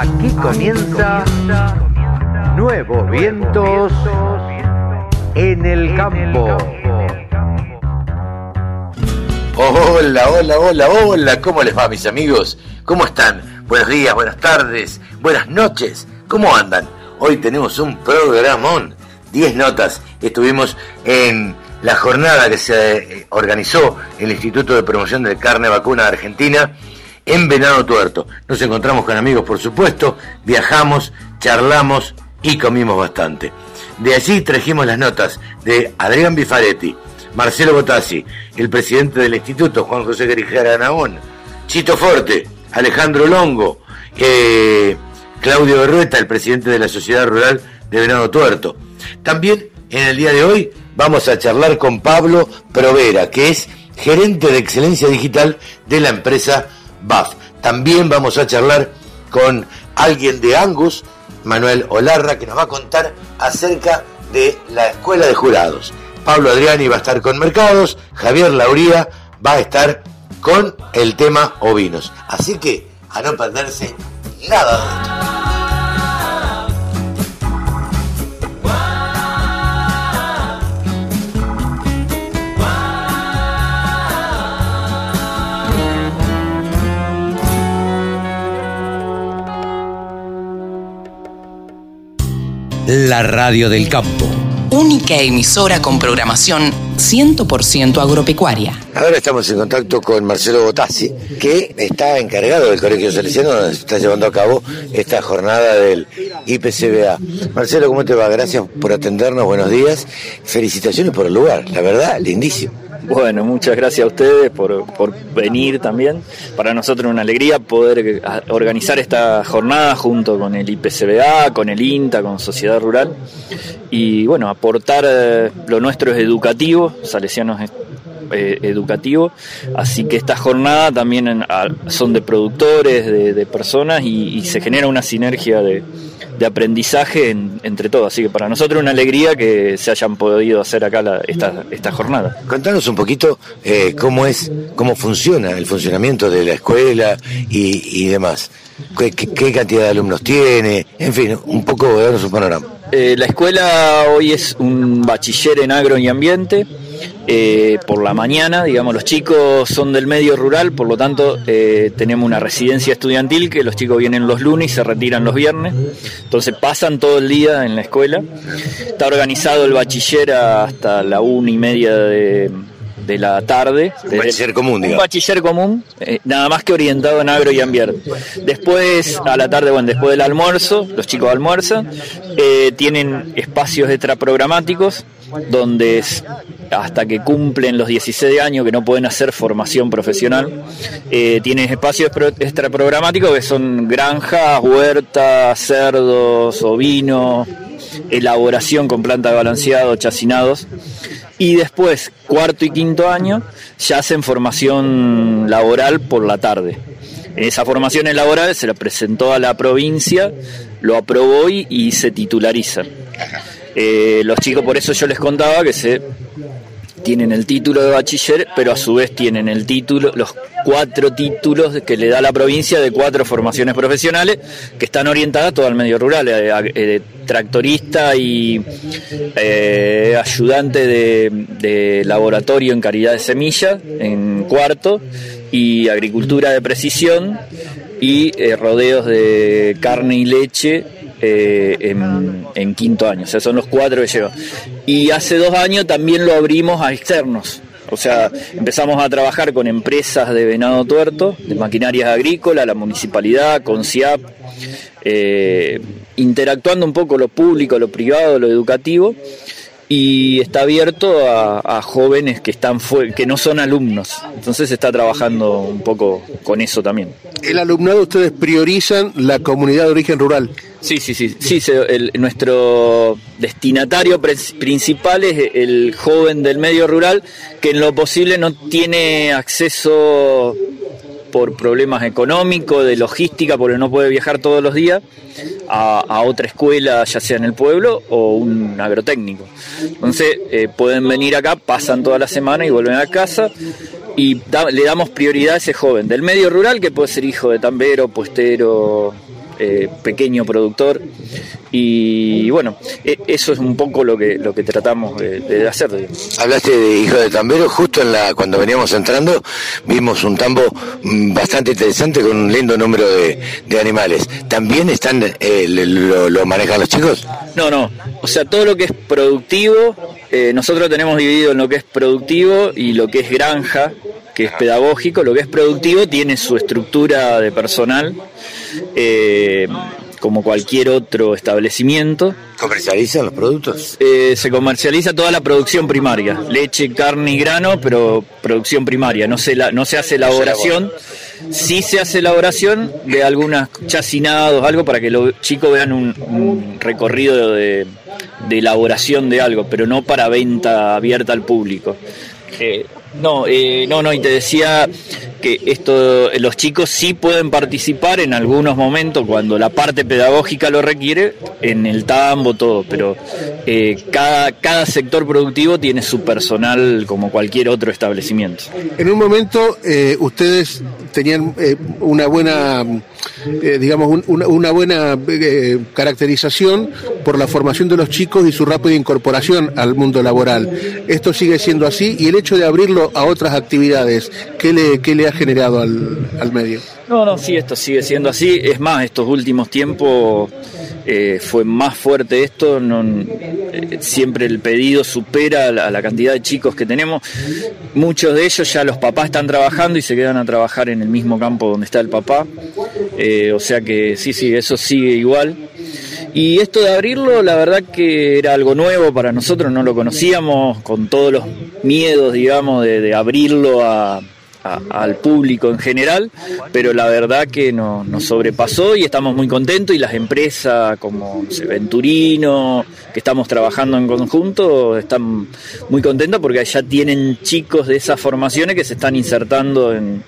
Aquí comienza Nuevos Vientos en el Campo. Hola, hola, hola, hola, ¿cómo les va mis amigos? ¿Cómo están? Buenos días, buenas tardes, buenas noches, ¿cómo andan? Hoy tenemos un programón, 10 notas, estuvimos en la jornada que se eh, organizó el Instituto de Promoción de Carne Vacuna de Argentina en Venado Tuerto. Nos encontramos con amigos, por supuesto, viajamos, charlamos y comimos bastante. De allí trajimos las notas de Adrián Bifaretti, Marcelo Botassi, el presidente del instituto, Juan José Grijera Nahón, Chito Forte, Alejandro Longo, eh, Claudio Berrueta, el presidente de la Sociedad Rural de Venado Tuerto. También en el día de hoy vamos a charlar con Pablo Provera, que es gerente de excelencia digital de la empresa También vamos a charlar con alguien de Angus, Manuel Olarra, que nos va a contar acerca de la escuela de jurados. Pablo Adriani va a estar con mercados, Javier Lauría va a estar con el tema ovinos. Así que a no perderse nada de esto. La radio del campo. Única emisora con programación 100% agropecuaria. Ahora estamos en contacto con Marcelo Botassi, que está encargado del Colegio Salesiano, donde se está llevando a cabo esta jornada del IPCBA. Marcelo, ¿cómo te va? Gracias por atendernos, buenos días. Felicitaciones por el lugar, la verdad, lindísimo. Bueno, muchas gracias a ustedes por, por venir también. Para nosotros es una alegría poder eh, organizar esta jornada junto con el IPCBA, con el INTA, con Sociedad Rural. Y bueno, aportar eh, lo nuestro es educativo, Salesianos es eh, educativo, así que esta jornada también en- son de productores, de, de personas y, y se genera una sinergia de, de aprendizaje en- entre todos. Así que para nosotros es una alegría que se hayan podido hacer acá la- esta, esta jornada. Contanos un poquito eh, cómo es, cómo funciona el funcionamiento de la escuela y, y demás. ¿Qué, qué- qué cantidad de alumnos tiene? En fin, un poco darnos un panorama. Eh, la escuela hoy es un bachiller en agro y ambiente. Eh, por la mañana, digamos, los chicos son del medio rural, por lo tanto eh, tenemos una residencia estudiantil que los chicos vienen los lunes y se retiran los viernes. Entonces pasan todo el día en la escuela. Está organizado el bachiller hasta la una y media de, de la tarde. Un bachiller común, Un digamos. bachiller común, eh, nada más que orientado en agro y ambiente. Después, a la tarde, bueno, después del almuerzo, los chicos almuerzan, eh, tienen espacios extraprogramáticos donde hasta que cumplen los 16 años que no pueden hacer formación profesional, eh, tienen espacios pro- extraprogramáticos que son granjas, huertas, cerdos, ovinos, elaboración con planta de balanceado, chacinados. Y después, cuarto y quinto año, ya hacen formación laboral por la tarde. En esa formación laboral se la presentó a la provincia, lo aprobó y, y se titularizan. Eh, los chicos, por eso yo les contaba que se tienen el título de bachiller, pero a su vez tienen el título, los cuatro títulos que le da la provincia de cuatro formaciones profesionales que están orientadas todo al medio rural, eh, eh, tractorista y ayudante de, de laboratorio en calidad de semilla en cuarto y agricultura de precisión y rodeos de carne y leche eh, en, quinto año. O sea, son los cuatro que lleva. Y hace dos años también lo abrimos a externos. O sea, empezamos a trabajar con empresas de venado tuerto, de maquinarias agrícolas, la municipalidad, con CIAP, eh, interactuando un poco lo público, lo privado, lo educativo, y está abierto a, a jóvenes que están que no son alumnos. Entonces se está trabajando un poco con eso también. El alumnado ustedes priorizan la comunidad de origen rural. Sí, sí, sí. sí se- el- nuestro destinatario principal es el joven del medio rural que en lo posible no tiene acceso por problemas económicos, de logística, porque no puede viajar todos los días a, otra escuela, ya sea en el pueblo o un agrotécnico. Entonces eh, pueden venir acá, pasan toda la semana y vuelven a casa y le damos prioridad a ese joven del medio rural que puede ser hijo de tambero, puestero, eh, pequeño productor. Y bueno, e- eso es un poco lo que, lo que tratamos de, de hacer. Hablaste de Hijo de Tambero, justo en la cuando veníamos entrando vimos un tambo mm, bastante interesante con un lindo número de, de animales. ¿También están eh, lo, lo manejan los chicos? No, no. O sea, todo lo que es productivo, eh, nosotros tenemos dividido en lo que es productivo y lo que es granja, que es pedagógico. Lo que es productivo tiene su estructura de personal, eh, como cualquier otro establecimiento. ¿Comercializan los productos? Eh, se comercializa toda la producción primaria, leche, carne y grano, pero producción primaria. No se, la, no se hace elaboración. Sí se hace elaboración de algunos chacinados, algo para que los chicos vean un, un recorrido de, de elaboración de algo, pero no para venta abierta al público. Eh, no, eh, no, no, y te decía que esto, los chicos sí pueden participar en algunos momentos cuando la parte pedagógica lo requiere, en el tambo, todo, pero eh, cada, cada sector productivo tiene su personal como cualquier otro establecimiento. En un momento eh, ustedes tenían eh, una buena, digamos, un- una, una buena caracterización por la formación de los chicos y su rápida incorporación al mundo laboral. Esto sigue siendo así y el hecho de abrirlo a otras actividades, ¿qué le, qué le ha generado al, al medio? No, no, sí, esto sigue siendo así. Es más, estos últimos tiempos eh, fue más fuerte esto. Eh, siempre el pedido supera la, la cantidad de chicos que tenemos. Muchos de ellos ya los papás están trabajando y se quedan a trabajar en el mismo campo donde está el papá. Eh, o sea que sí, sí, eso sigue igual. Y esto de abrirlo, la verdad que era algo nuevo para nosotros, no lo conocíamos, con todos los miedos, digamos, de, de abrirlo a, a- al público en general, pero la verdad que no- nos sobrepasó y estamos muy contentos y las empresas como no sé, Venturino, que estamos trabajando en conjunto, están muy contentas porque ya tienen chicos de esas formaciones que se están insertando en,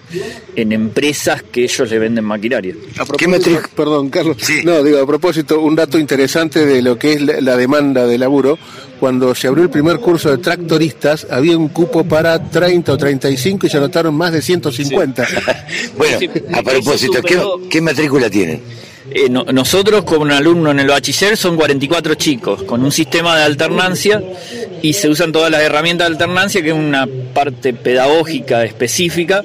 en empresas que ellos le venden maquinaria. A ¿Qué Perdón, Carlos. Sí. No, digo, a propósito, un dato interesante de lo que es la, la demanda de laburo. Cuando se abrió el primer curso de tractoristas, había un cupo para 30 o 35 y se anotaron más de 150. Bueno, Sí, a propósito, ¿qué, matrícula tienen? Eh, no- nosotros como un alumno en el bachiller son 44 chicos con un sistema de alternancia y se usan todas las herramientas de alternancia que es una parte pedagógica específica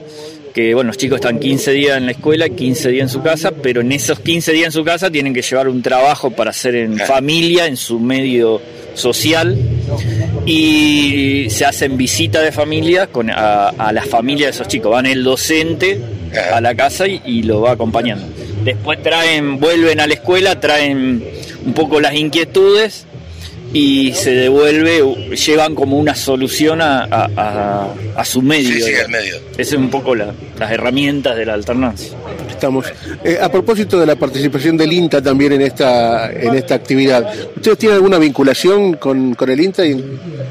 que bueno, los chicos están 15 días en la escuela, 15 días en su casa, pero en esos 15 días en su casa tienen que llevar un trabajo para hacer en familia, en su medio social y se hacen visitas de familia con, a, a la familia de esos chicos. Van el docente a la casa y, y lo va acompañando. Después traen, vuelven a la escuela, traen un poco las inquietudes y se devuelve, llevan como una solución a, a- a- a su medio. Sí, sí, digamos. al medio. Esa es un poco la- las herramientas de la alternancia. Estamos. Eh, a propósito de la participación del INTA también en esta, en esta actividad, ¿ustedes tienen alguna vinculación con, con el INTA?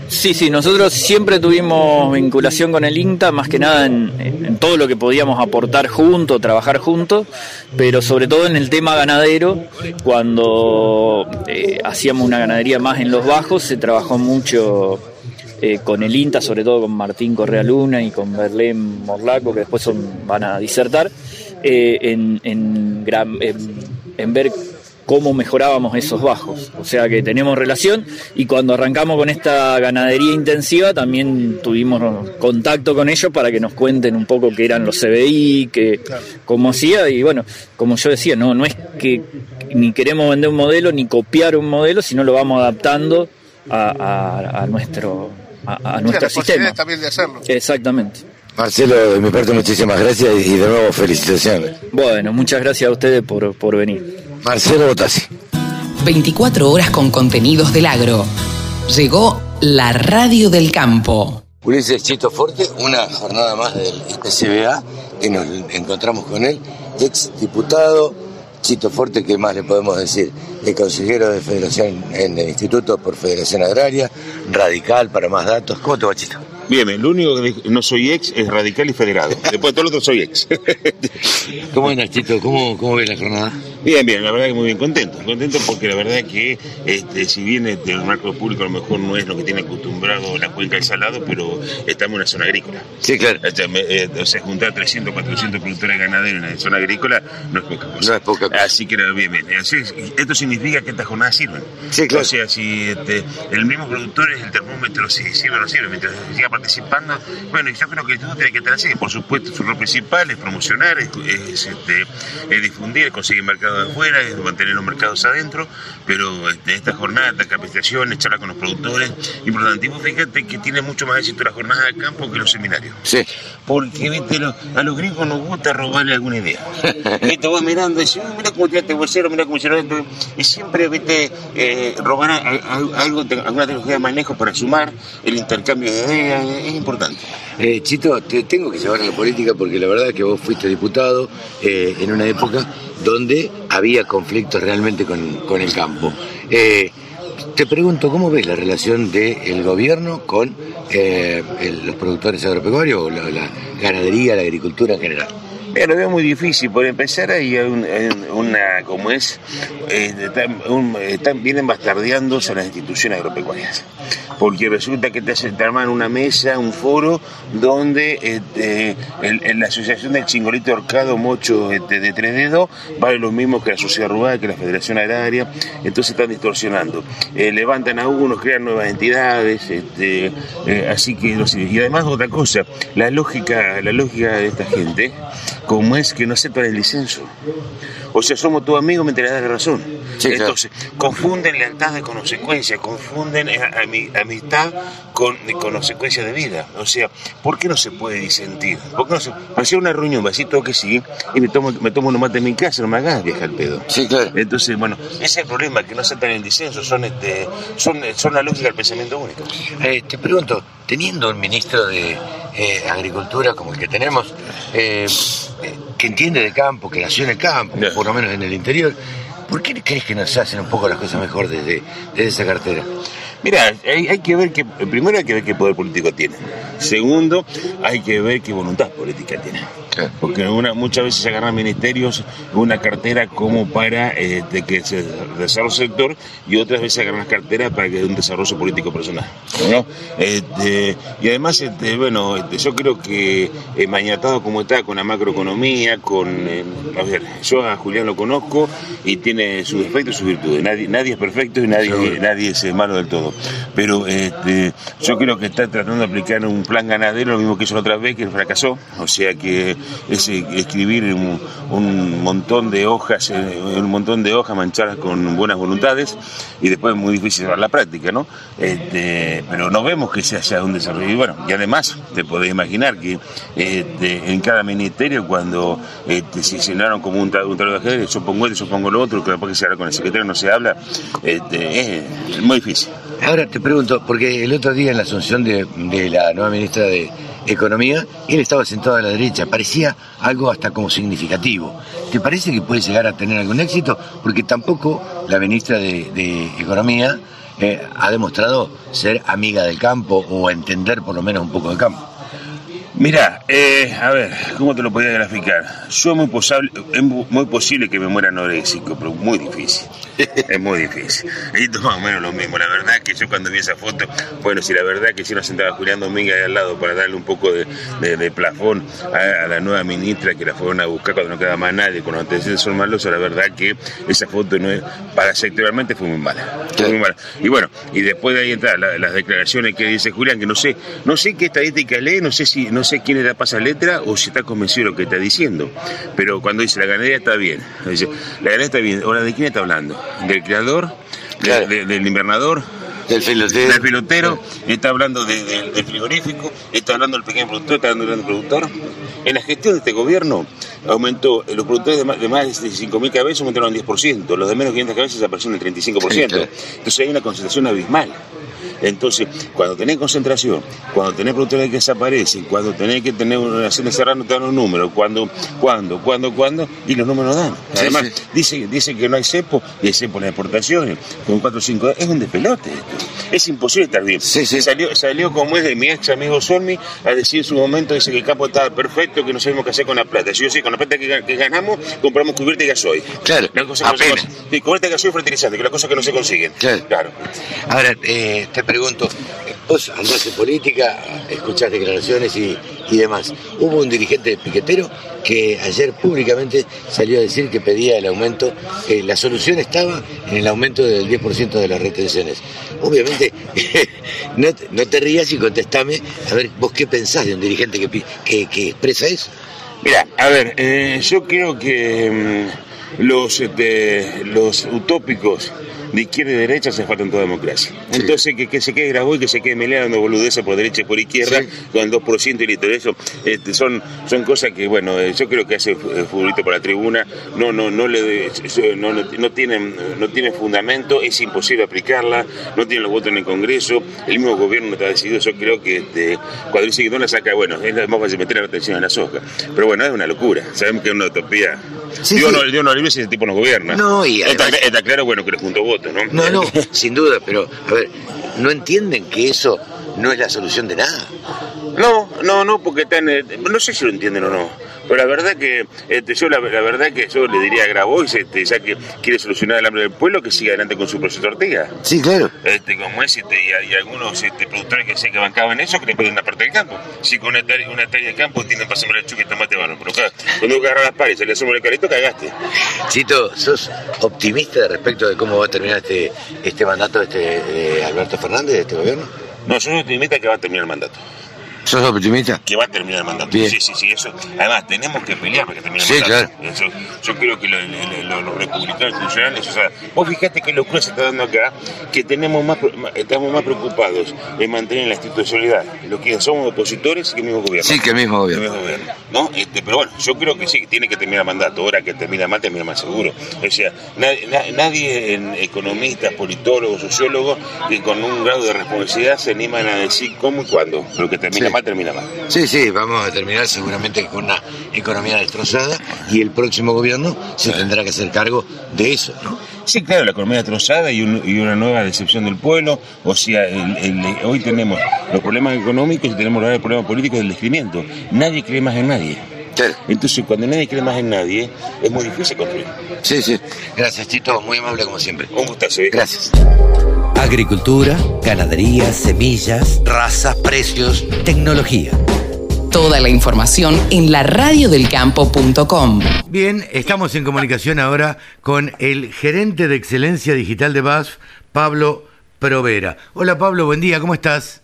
Sí, sí, nosotros siempre tuvimos vinculación con el INTA, más que nada en, en todo lo que podíamos aportar juntos, trabajar juntos, pero sobre todo en el tema ganadero, cuando eh, hacíamos una ganadería más en los bajos, se trabajó mucho eh, con el INTA, sobre todo con Martín Correa Luna y con Berlén Morlaco, que después son, van a disertar, eh, en, en gran- en- en ver cómo mejorábamos esos bajos. O sea que tenemos relación y cuando arrancamos con esta ganadería intensiva también tuvimos contacto con ellos para que nos cuenten un poco qué eran los CBI, que, cómo hacía y bueno, como yo decía, no, no es que ni queremos vender un modelo ni copiar un modelo, sino lo vamos adaptando a, a- a nuestro, a, a nuestro sistema. también de hacerlo. Exactamente. Marcelo, de mi parte muchísimas gracias y de nuevo felicitaciones. Bueno, muchas gracias a ustedes por, por venir. Marcelo Botassi. 24 horas con contenidos del agro. Llegó la radio del campo. Ulises Chito Forte, una jornada más del SBA, que nos encontramos con él, ex diputado, Chito Forte, ¿qué más le podemos decir? El consejero de Federación en el Instituto por Federación Agraria, radical para más datos. ¿Cómo te va, Chito? Bien, lo único que no soy ex es radical y federado. Después de todo lo otro soy ex. ¿Cómo andas, Chito? ¿Cómo, cómo ves la jornada? Bien, bien, la verdad que muy bien, contento, contento porque la verdad que este, si bien este, el marco público a lo mejor no es lo que tiene acostumbrado la cuenca del Salado, pero estamos en una zona agrícola. Sí, claro. O sea, me- eh, o sea, juntar 300, 400 productores ganaderos en la zona agrícola no es poca cosa. No es poca cosa. Así que bien, bien. Esto significa que estas jornadas sirven. Sí, claro. O sea, si este, el mismo productor es el termómetro, si sirve o no sirve, mientras siga participando. Bueno, y yo creo que todo tiene que estar así. Por supuesto, su rol principal es promocionar, es, es, este, es difundir, es conseguir mercados de afuera, es mantener los mercados adentro, pero este, esta jornada, esta capacitación, charlar con los productores, vos fíjate que tiene mucho más éxito la jornada de campo que los seminarios. Sí. Porque ¿viste? Lo- a los gringos nos gusta robarle alguna idea. ¿Viste? Vos mirando y "Oh, mira cómo tiraste bolsero, mira cómo hicieron esto. Y siempre ¿viste? Eh, robar a- a- algo, alguna tecnología de manejo para sumar el intercambio de ideas. Es importante. Eh, Chito, te tengo que llevar a la política porque la verdad es que vos fuiste diputado eh, en una época donde había conflictos realmente con, con el campo. Eh, te pregunto, ¿cómo ves la relación del gobierno con eh, el- los productores agropecuarios o la, la ganadería, la agricultura en general? Mira, lo veo muy difícil. Por empezar, hay un- hay una, como es, eh, están, un- están- vienen bastardeándose las instituciones agropecuarias. Porque resulta que te, hacen, te arman una mesa, un foro, donde este, la Asociación del Chingolito Horcado Mocho este, de Tres Dedos vale lo mismo que la Sociedad Rural, que la Federación Agraria. Entonces están distorsionando. Eh, levantan a unos, crean nuevas entidades. Este, eh, así que, no sé. y además otra cosa, la lógica, la lógica de esta gente, como es que no aceptan el licencio. O sea, somos tus amigos mientras das la razón. Sí, claro. Entonces, confunden lealtad de consecuencia, confunden eh, ami- amistad con, con consecuencia de vida. O sea, ¿por qué no se puede disentir? ¿Por qué no se Hacía una reunión, vasito que sí, y me tomo, me tomo unos mates en mi casa, no me hagas viajar el pedo. Sí, claro. Entonces, bueno, ese es el problema, que no aceptan el disenso, son, este, son, son la lógica del pensamiento único. Eh, te pregunto, teniendo un ministro de eh, Agricultura como el que tenemos, eh, que entiende de campo, que nació en el campo, por lo menos en el interior, ¿por qué crees que nos hacen un poco las cosas mejor desde, desde esa cartera? Mira, hay, hay que ver que, primero hay que ver qué poder político tiene. Segundo, hay que ver qué voluntad política tiene. Porque una, muchas veces se agarran ministerios, una cartera como para eh, de que se desarrolle el sector y otras veces se agarran las carteras para que un desarrollo político personal. ¿no? Este, y además, este, bueno, este, yo creo que eh, mañatado como está con la macroeconomía, con... eh, a ver, yo a Julián lo conozco y tiene sus defectos y sus virtudes. Nadie, nadie es perfecto y nadie, nadie es eh, malo del todo. Pero este, yo creo que está tratando de aplicar un plan ganadero, lo mismo que hizo la otra vez, que fracasó. O sea que es eh, escribir un, un montón de hojas, eh, un montón de hojas manchadas con buenas voluntades y después es muy difícil llevar la práctica, ¿no? Este, pero no vemos que se haya un desarrollo. Y bueno, y además te podés imaginar que este, en cada ministerio cuando este, se llenaron como un, un de ajedrez, yo pongo esto, yo pongo lo otro, que después que se habla con el secretario no se habla, es muy difícil. Ahora te pregunto, porque el otro día en la asunción de, de la nueva ministra de Economía, él estaba sentado a la derecha, parecía algo hasta como significativo. ¿Te parece que puede llegar a tener algún éxito? Porque tampoco la ministra de, Economía eh, ha demostrado ser amiga del campo o entender por lo menos un poco del campo. Mira, eh, a ver, ¿cómo te lo podría graficar? Yo es muy, es posible que me muera anoréxico, pero muy difícil. Es muy difícil. Y es más o menos lo mismo. La verdad que yo cuando vi esa foto, bueno, si la verdad que si nos sentaba Julián Domínguez ahí al lado para darle un poco de, de- de plafón a, a la nueva ministra que la fueron a buscar cuando no quedaba más nadie, con los antecedentes son malos, la verdad que esa foto no es, para sectorialmente fue muy mala. Fue muy mala. Y bueno, y después de ahí entrar la- las declaraciones que dice Julián, que no sé, no sé qué estadística lee, no sé si, no sé quién le da pasa letra o si está convencido de lo que está diciendo. Pero cuando dice la ganadería está bien, dice, la ganadería está bien, ahora de quién está hablando? ¿Del creador? ¿De- Claro. de- ¿Del invernador? Del filotero. del pilotero, está hablando de- de- del frigorífico, está hablando del pequeño productor, está hablando del gran productor. En la gestión de este gobierno aumentó, los productores de más de, más de 5.000 cabezas aumentaron un 10%, los de menos de 500 cabezas aparecieron el 35%. Sí, claro. Entonces hay una concentración abismal. Entonces, cuando tenés concentración, cuando tenés productores que desaparecen, cuando tenés que tener una relación de cerrar, no te dan un número, cuando, cuando, cuando, cuando, y los números dan. Además, sí. Dice, dice que no hay cepo, y hay cepo en las exportaciones, con 4 o 5 es un despelote. Es imposible estar bien. Sí, sí. Salió, salió como es de mi ex amigo Solmi a decir en su momento, dice que el campo estaba perfecto, que no sabemos qué hacer con la plata. Si yo sé, con la plata que, que ganamos, compramos cubierta y gasoil. Claro, La cosa no se. Sí, cubierta y gasoil fertilizante, que es la cosa que no se consiguen. Claro. claro. Ahora, eh, te pregunto, vos andás en política, escuchás declaraciones y, y demás. Hubo un dirigente piquetero que ayer públicamente salió a decir que pedía el aumento, que la solución estaba en el aumento del 10% de las retenciones. Obviamente, no, no te rías y contestame, a ver, vos qué pensás de un dirigente que, que expresa eso. Mira, a ver, eh, yo creo que mm, los, este, los utópicos de izquierda y derecha se faltan toda democracia. Entonces, que, que se quede Graboy, que se quede Melea dando boludeces por derecha y por izquierda, Sí. con el 2% y listo. Eso este, son, son cosas que, bueno, eh, yo creo que hace eh, futbolito por la tribuna, no, no, no, le, no, no, no tienen, no tienen fundamento, es imposible aplicarla, no tienen los votos en el Congreso, el mismo gobierno no está decidido. Yo creo que este, cuando dice que no la saca, bueno, es más fácil meter la atención en la soja. Pero bueno, es una locura. Sabemos que es una utopía. Sí, Dios. No, Dios no libre si ese tipo gobierna. No, y está, además- está claro, bueno, que le juntó votos, ¿no? No, no, sin duda, pero, a ver, ¿no entienden que eso no es la solución de nada? No, no, no, porque están, no sé si lo entienden o no, pero la verdad que este, yo la, la verdad que yo le diría a Grabois, este, ya que quiere solucionar el hambre del pueblo, que siga adelante con su proceso Ortega. Sí, claro. Este, como es, este, y, y algunos este, productores que sé que bancaban eso, que le piden una parte del campo. Si con una hectárea, una de campo tienen para sembrar lechuga y tomate bueno, pero claro, cuando uno agarra las pares y se le suma el carito, cagaste. Chito, ¿sos optimista respecto de cómo va a terminar este, este mandato de, este, de Alberto Fernández, de este gobierno? No, soy optimista que va a terminar el mandato. ¿Sos optimista? que va a terminar el mandato. Bien. Sí, sí, sí, eso. Además, tenemos que pelear para que termine el Sí, mandato. Eso, yo creo que lo- lo- lo- los republicanos institucionales, o sea, vos fijate que locura se está dando acá, que tenemos más, estamos más preocupados en mantener la institucionalidad, lo que somos opositores que el mismo gobierno. Sí, que el mismo gobierno. El mismo gobierno, ¿no? Este, pero bueno, yo creo que sí, que tiene que terminar el mandato. Ahora que termina mal, termina más seguro. O sea, nadie, na- nadie en economistas, politólogos, sociólogos, que con un grado de responsabilidad se animan a decir cómo y cuándo. Pero que termina Sí. Mal, termina mal. Sí, sí, vamos a terminar seguramente con una economía destrozada y el próximo gobierno se tendrá que hacer cargo de eso, ¿no? Sí, claro, la economía destrozada y, un- y una nueva decepción del pueblo. O sea, el- el- hoy tenemos los problemas económicos y tenemos ahora el problema político del descreimiento. Nadie cree más en nadie. Entonces, cuando nadie cree más en nadie, es muy difícil construir. Sí, sí. Gracias, Chito, muy amable como siempre. Un gustazo, ¿eh? Gracias. Agricultura, ganadería, semillas, razas, precios, tecnología. Toda la información en laradiodelcampo.com. Bien, estamos en comunicación ahora con el gerente de excelencia digital de BASF, Pablo Provera. Hola Pablo, buen día, ¿cómo estás?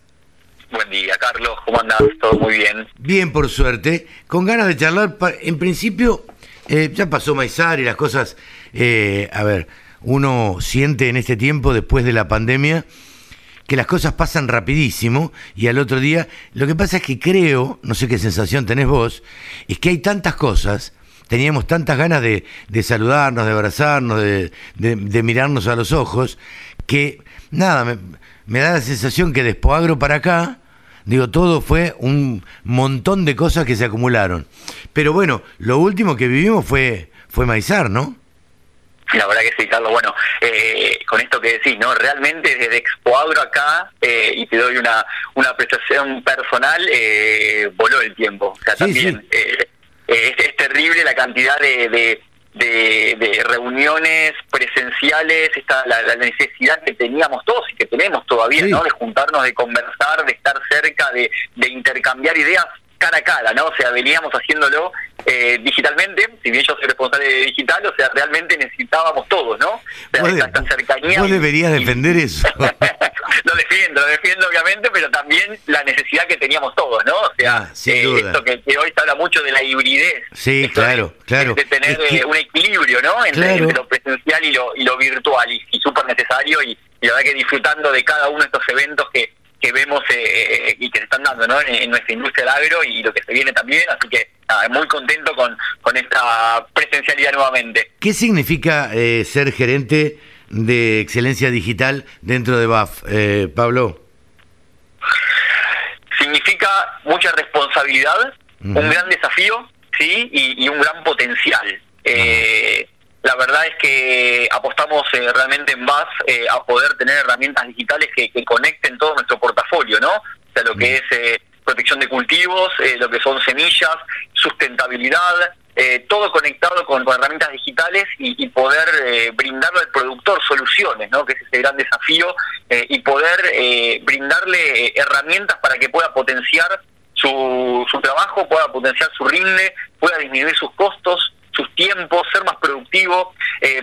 Buen día, Carlos. ¿Cómo andás? ¿Todo muy bien? Bien, por suerte. Con ganas de charlar, en principio, eh, ya pasó Maizar y las cosas, eh, a ver, uno siente en este tiempo, después de la pandemia, que las cosas pasan rapidísimo y al otro día, lo que pasa es que creo, no sé qué sensación tenés vos, es que hay tantas cosas, teníamos tantas ganas de, saludarnos, de abrazarnos, de, mirarnos a los ojos, que nada, me, da la sensación que de Spoagro para acá, digo, todo fue un montón de cosas que se acumularon. Pero bueno, lo último que vivimos fue, fue Maizar, ¿no? La verdad que sí, Carlos. Bueno, eh, con esto que decís, ¿no? Realmente desde Expoagro acá, eh, y te doy una, una apreciación personal, eh, voló el tiempo. O sea, Sí, también sí. eh, eh, es, es terrible la cantidad de, de, de- de reuniones presenciales, esta, la, la necesidad que teníamos todos y que tenemos todavía, Sí. ¿no? De juntarnos, de conversar, de estar cerca, de, de intercambiar ideas cara a cara, ¿no? O sea, veníamos haciendo eh, digitalmente, si bien yo soy responsable de digital, o sea, realmente necesitábamos todos, ¿no? O sea, Vos, esta, cercanía. vos deberías y- defender eso. lo defiendo, lo defiendo obviamente, pero también la necesidad que teníamos todos, ¿no? O sea, Ah, sin eh, duda. esto que, que hoy se habla mucho de la hibridez. Sí, claro, de, claro. De tener Es que- eh, un equilibrio, ¿no? Entre, Claro. entre lo presencial y lo, y lo virtual, y, y súper necesario, y, y la verdad que disfrutando de cada uno de estos eventos que, que vemos eh, y que se están dando, ¿no? En, en nuestra industria del agro y lo que se viene también, así que nada, muy contento con, con esta presencialidad nuevamente. ¿Qué significa eh, ser gerente de excelencia digital dentro de BAF, eh, Pablo? significa mucha responsabilidad, un gran desafío, sí, y, y un gran potencial. Eh, la verdad es que apostamos eh, realmente en BAS eh, a poder tener herramientas digitales que, que conecten todo nuestro portafolio, ¿no? O sea, lo que es eh, protección de cultivos, eh, lo que son semillas, sustentabilidad, eh, todo conectado con, herramientas digitales y, poder eh, brindarle al productor soluciones, ¿no? que es ese gran desafío, y poder brindarle herramientas para que pueda potenciar su, su trabajo, pueda potenciar su rinde, pueda disminuir sus costos, sus tiempos, ser más productivo,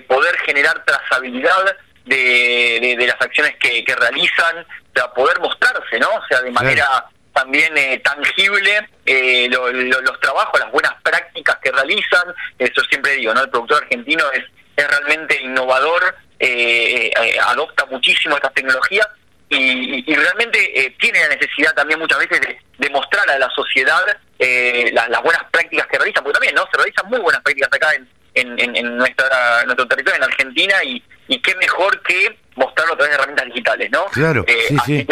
poder generar trazabilidad de, de, las acciones que, que realizan, o sea, poder mostrarse, ¿no? O sea, de manera también eh, tangible eh, los trabajos, las buenas prácticas que realizan. Eso siempre digo, ¿no? El productor argentino es, es realmente innovador, eh, adopta muchísimo estas tecnologías y, realmente tiene la necesidad también muchas veces de, mostrar a la sociedad las buenas prácticas que realizan, porque también, ¿no? Se realizan muy buenas prácticas acá en, en, nuestra, nuestro territorio, en Argentina, y, y qué mejor que mostrarlo a través de herramientas digitales, ¿no? Claro, sí, sí.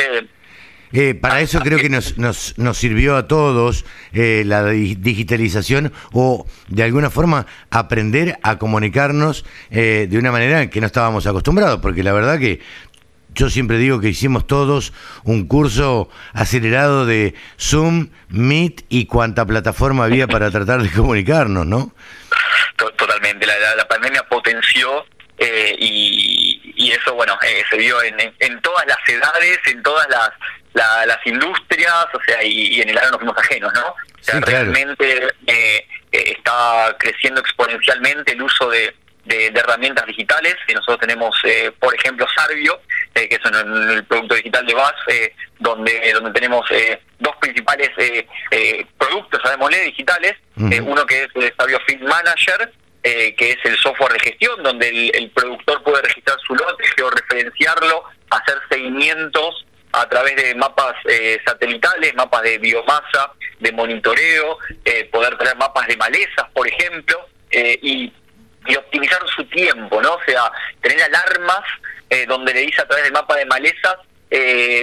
Eh, para eso creo que nos, nos, nos sirvió a todos eh, la digitalización o de alguna forma aprender a comunicarnos eh, de una manera que no estábamos acostumbrados, porque la verdad que yo siempre digo que hicimos todos un curso acelerado de Zoom, Meet y cuánta plataforma había para tratar de comunicarnos, ¿no? Totalmente, la, pandemia potenció y, y, eso, bueno, se vio en, en, todas las edades, en todas las, las industrias, o sea, y, en el área no fuimos ajenos, ¿no? O sea, realmente eh, eh, está creciendo exponencialmente el uso de, de, herramientas digitales. Y nosotros tenemos, eh, por ejemplo, Sarvio, que es el producto digital de BAS, donde, donde tenemos dos principales productos, sabemosle, digitales. uno que es el Sarvio Feed Manager, que es el software de gestión, donde el, el productor puede registrar su lote, georreferenciarlo, hacer seguimientos a través de mapas eh, satelitales, mapas de biomasa, de monitoreo, eh, poder traer mapas de malezas, por ejemplo, eh, y, optimizar su tiempo, ¿no? O sea, tener alarmas donde le dice a través del mapa de malezas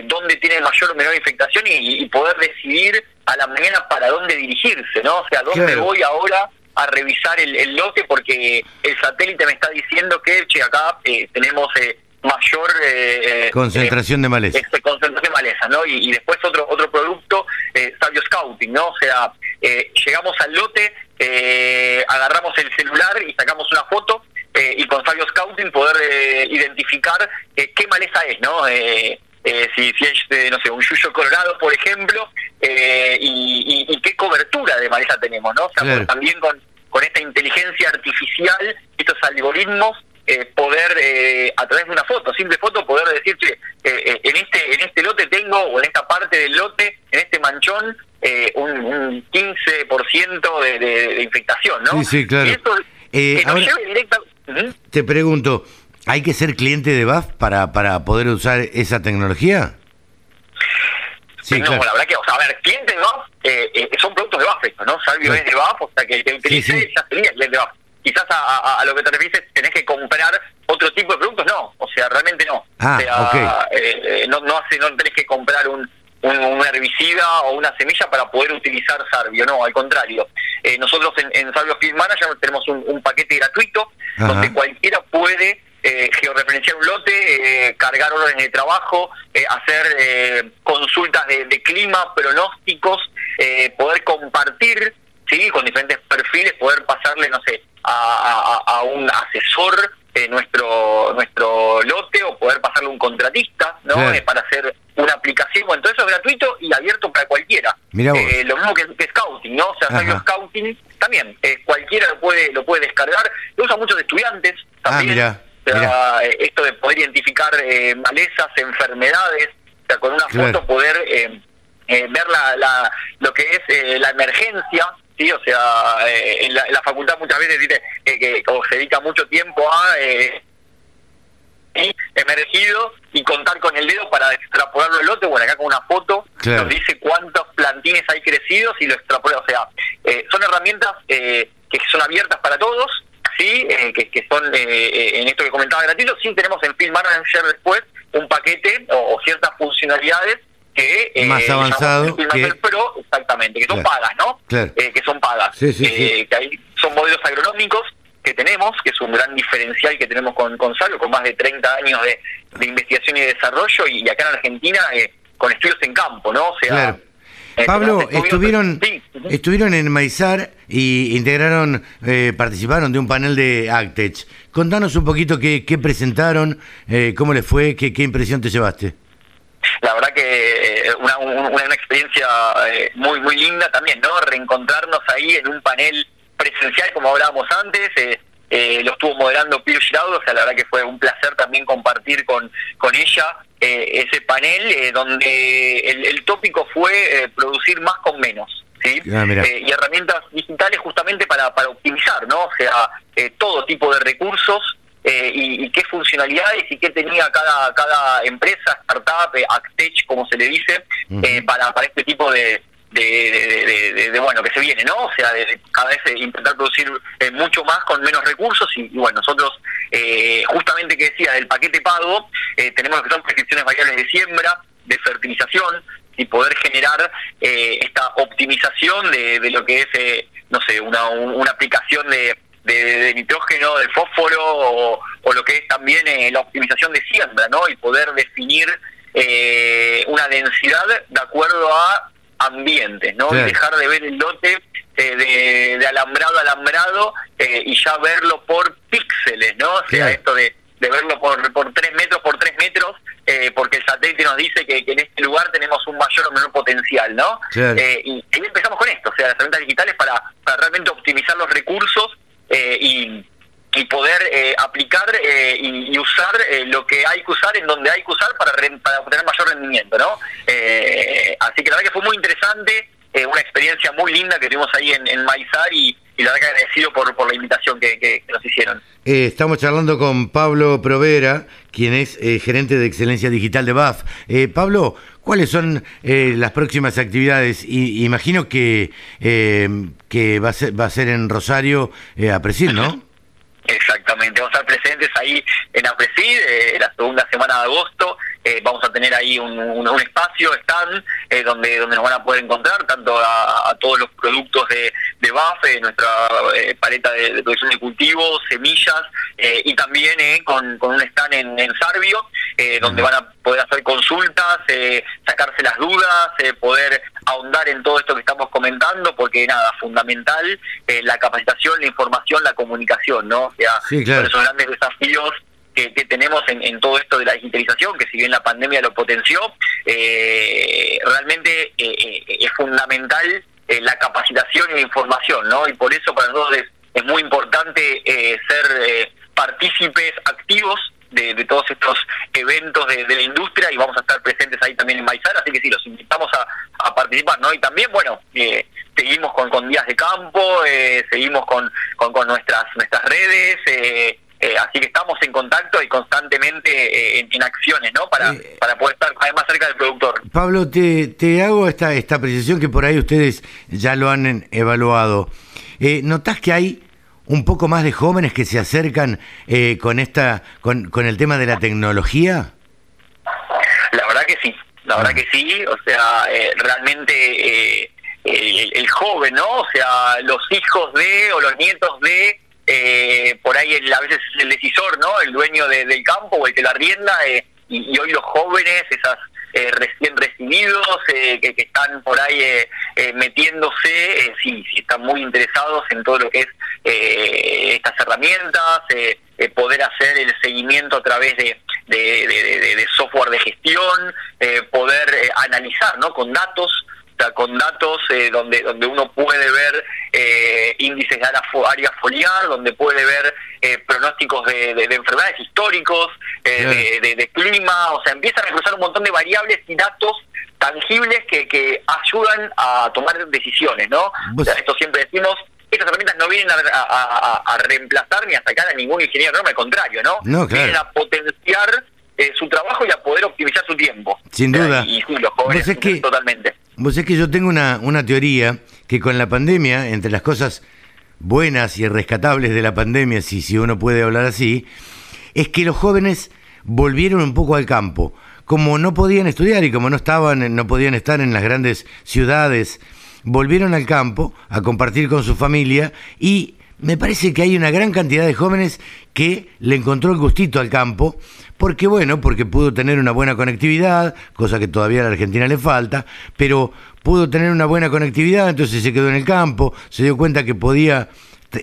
dónde tiene mayor o menor infectación y, poder decidir a la mañana para dónde dirigirse, ¿no? O sea, dónde voy ahora a revisar el, lote porque el satélite me está diciendo que, che, acá tenemos mayor eh, concentración de maleza este, concentración de maleza no y, después otro otro eh, No o sea eh, llegamos al lote eh, agarramos el celular y sacamos una foto y con Sabio Scouting poder identificar qué maleza es no si, si es no sé un yuyo colorado por ejemplo y, y, qué cobertura de maleza tenemos no o sea también con con esta inteligencia artificial estos algoritmos eh, poder eh, a través de una foto, simple foto, poder decir eh, en este en este lote tengo o en esta parte del lote, en este manchón, un, un 15% de, de, infectación, ¿no? Sí, sí, claro. Te pregunto, ¿hay que ser cliente de BAF para, para poder usar esa tecnología? Sí, no, claro. la verdad que, o sea, a ver, cliente de BAF son productos de BAF, ¿no? Salvio es de BAF, o sea, que te utilice ya sería cliente de BAF quizás a, lo que te refieres tenés que comprar otro tipo de productos, no, o sea, realmente no. Ah, o sea, eh, eh, no, no, hace, no tenés que comprar un, un, herbicida o una semilla para poder utilizar Sarvio, no, al contrario. Eh, nosotros en, en Sarvio Field Manager tenemos un, paquete gratuito donde cualquiera puede georreferenciar un lote, cargar órdenes de trabajo, hacer consultas de, de, clima, pronósticos, poder compartir ¿sí? con diferentes perfiles, poder pasarle, no sé, a, un asesor eh, nuestro nuestro lote o poder pasarle un contratista no eh, para hacer una aplicación bueno todo eso es gratuito y abierto para cualquiera. Eh, lo mismo que, scouting no o sea scouting también eh, cualquiera lo puede lo puede descargar. Lo usan muchos estudiantes ah, también. esto de poder identificar malezas enfermedades o sea con una foto poder ver la, la, lo que es la emergencia sí o sea eh, en, la, facultad muchas veces dice que, se dedica mucho tiempo a eh, emergido y contar con el dedo para extrapolarlo el lote bueno acá con una foto nos dice cuántos plantines hay crecidos y lo extrapola. O sea eh, son herramientas eh, que son abiertas para todos sí que, que son en esto que comentaba gratuito sí tenemos en Film Manager después un paquete o ciertas funcionalidades que eh, más avanzado que... Pro, exactamente, que son pagas, ¿no? Eh, que son pagas. Eh, que hay, son modelos agronómicos que tenemos, que es un gran diferencial que tenemos con, con Salvo, con más de 30 años de, investigación y desarrollo, y, acá en Argentina con estudios en campo, ¿no? O sea, Pablo, estuvieron, estuvieron en Maizar y integraron, eh, participaron de un panel de Actech. Contanos un poquito qué, qué presentaron, eh, cómo les fue, qué, qué impresión te llevaste. La verdad que una, una, experiencia muy muy linda también, ¿no? Reencontrarnos ahí en un panel presencial como hablábamos antes. lo estuvo moderando Pio Giraudo, o sea, la verdad que fue un placer también compartir con, con ella eh, ese panel eh, donde el, tópico fue eh, producir más con menos. ¿sí? Ah, y herramientas digitales justamente para, para optimizar, ¿no? O sea, todo tipo de recursos y, qué funcionalidades y qué tenía cada cada empresa, startup, Actech, como se le dice, para, para este tipo de, de, bueno que se viene, ¿no? O sea, de, cada vez eh, intentar producir eh, mucho más con menos recursos y, bueno, nosotros eh, justamente que decía del paquete pago, tenemos lo que son prescripciones variables de siembra, de fertilización y poder generar esta optimización de, lo que es, no sé, una, una aplicación de, de, nitrógeno, de fósforo o, o, lo que es también la optimización de siembra, ¿no? Y poder definir una densidad de acuerdo a ambientes, ¿no? dejar de ver el lote eh, de, alambrado a alambrado eh, y ya verlo por píxeles, ¿no? O sea, esto de, verlo por, por 3 metros por 3 metros, eh, porque el satélite nos dice que, en este lugar tenemos un mayor o menor potencial, ¿no? y ahí empezamos con esto, o sea, las herramientas digitales para, para realmente optimizar los recursos y y poder eh, aplicar eh, y, usar eh, lo que hay que usar en donde hay que usar para, para obtener mayor rendimiento, ¿no? así que la verdad que fue muy interesante, una experiencia muy linda que tuvimos ahí en, en Maizar y, la verdad que agradecido por, por la invitación que, nos hicieron. estamos charlando con Pablo Provera, quien es gerente de excelencia digital de BAF. Pablo, ¿cuáles son las próximas actividades? Y, imagino que, que va, a ser, va a ser en Rosario a Presil, ¿no? Exactamente, vamos a estar presentes ahí en APRESID, eh, la segunda semana de agosto, eh, vamos a tener ahí un, un, espacio, stand, eh, donde donde nos van a poder encontrar tanto a, todos los productos de, de BAF, nuestra eh, paleta de, producción de cultivos, semillas, y también con, con un stand en, en Sarbio, donde van a poder hacer consultas, sacarse las dudas, poder ahondar en todo esto que estamos comentando, porque nada, fundamental la capacitación, la información, la comunicación, ¿no? O sea, son grandes desafíos que, tenemos en, todo esto de la digitalización, que si bien la pandemia lo potenció, eh, realmente eh, eh, es fundamental la capacitación y la información, ¿no? Y por eso para nosotros es, muy importante ser partícipes activos de, todos estos eventos de, la industria y vamos a estar presentes ahí también en Maizar, así que sí, los invitamos a, participar, ¿no? Y también, bueno, seguimos con, con días de campo, seguimos con, con, con, nuestras nuestras redes, eh, eh, así que estamos en contacto y constantemente eh, en, acciones, ¿no? Para, eh, para poder estar más cerca del productor. Pablo, te, te hago esta, esta apreciación que por ahí ustedes ya lo han evaluado. ¿Notás que hay un poco más de jóvenes que se acercan con, esta, con, con el tema de la tecnología? La verdad que sí, la verdad ah. que sí. O sea, realmente el, el joven, ¿no? O sea, los hijos de o los nietos de eh, por ahí el, a veces el decisor, ¿no? El dueño del campo o el que la rienda, eh, y, hoy los jóvenes, esas eh, recién recibidos que, que, están por ahí metiéndose, sí, sí, están muy interesados en todo lo que es estas herramientas, poder hacer el seguimiento a través de, de software de gestión, poder analizar, ¿no? Con datos con datos eh, donde donde uno puede ver eh, índices de área foliar, donde puede ver eh, pronósticos de, enfermedades históricos, de, clima, o sea, empiezan a cruzar un montón de variables y datos tangibles que, que ayudan a tomar decisiones, ¿no? esto siempre decimos, estas herramientas no vienen a, reemplazar ni a sacar a ningún ingeniero, no, al contrario, ¿no? Vienen a potenciar su trabajo y a poder optimizar su tiempo. Sin duda. Y, los jóvenes, totalmente. Vos es que yo tengo una, una teoría que con la pandemia, entre las cosas buenas y rescatables de la pandemia, si, si uno puede hablar así, es que los jóvenes volvieron un poco al campo. Como no podían estudiar y como no estaban, no podían estar en las grandes ciudades, volvieron al campo a compartir con su familia y me parece que hay una gran cantidad de jóvenes que le encontró el gustito al campo porque bueno, porque pudo tener una buena conectividad, cosa que todavía a la Argentina le falta, pero pudo tener una buena conectividad, entonces se quedó en el campo, se dio cuenta que podía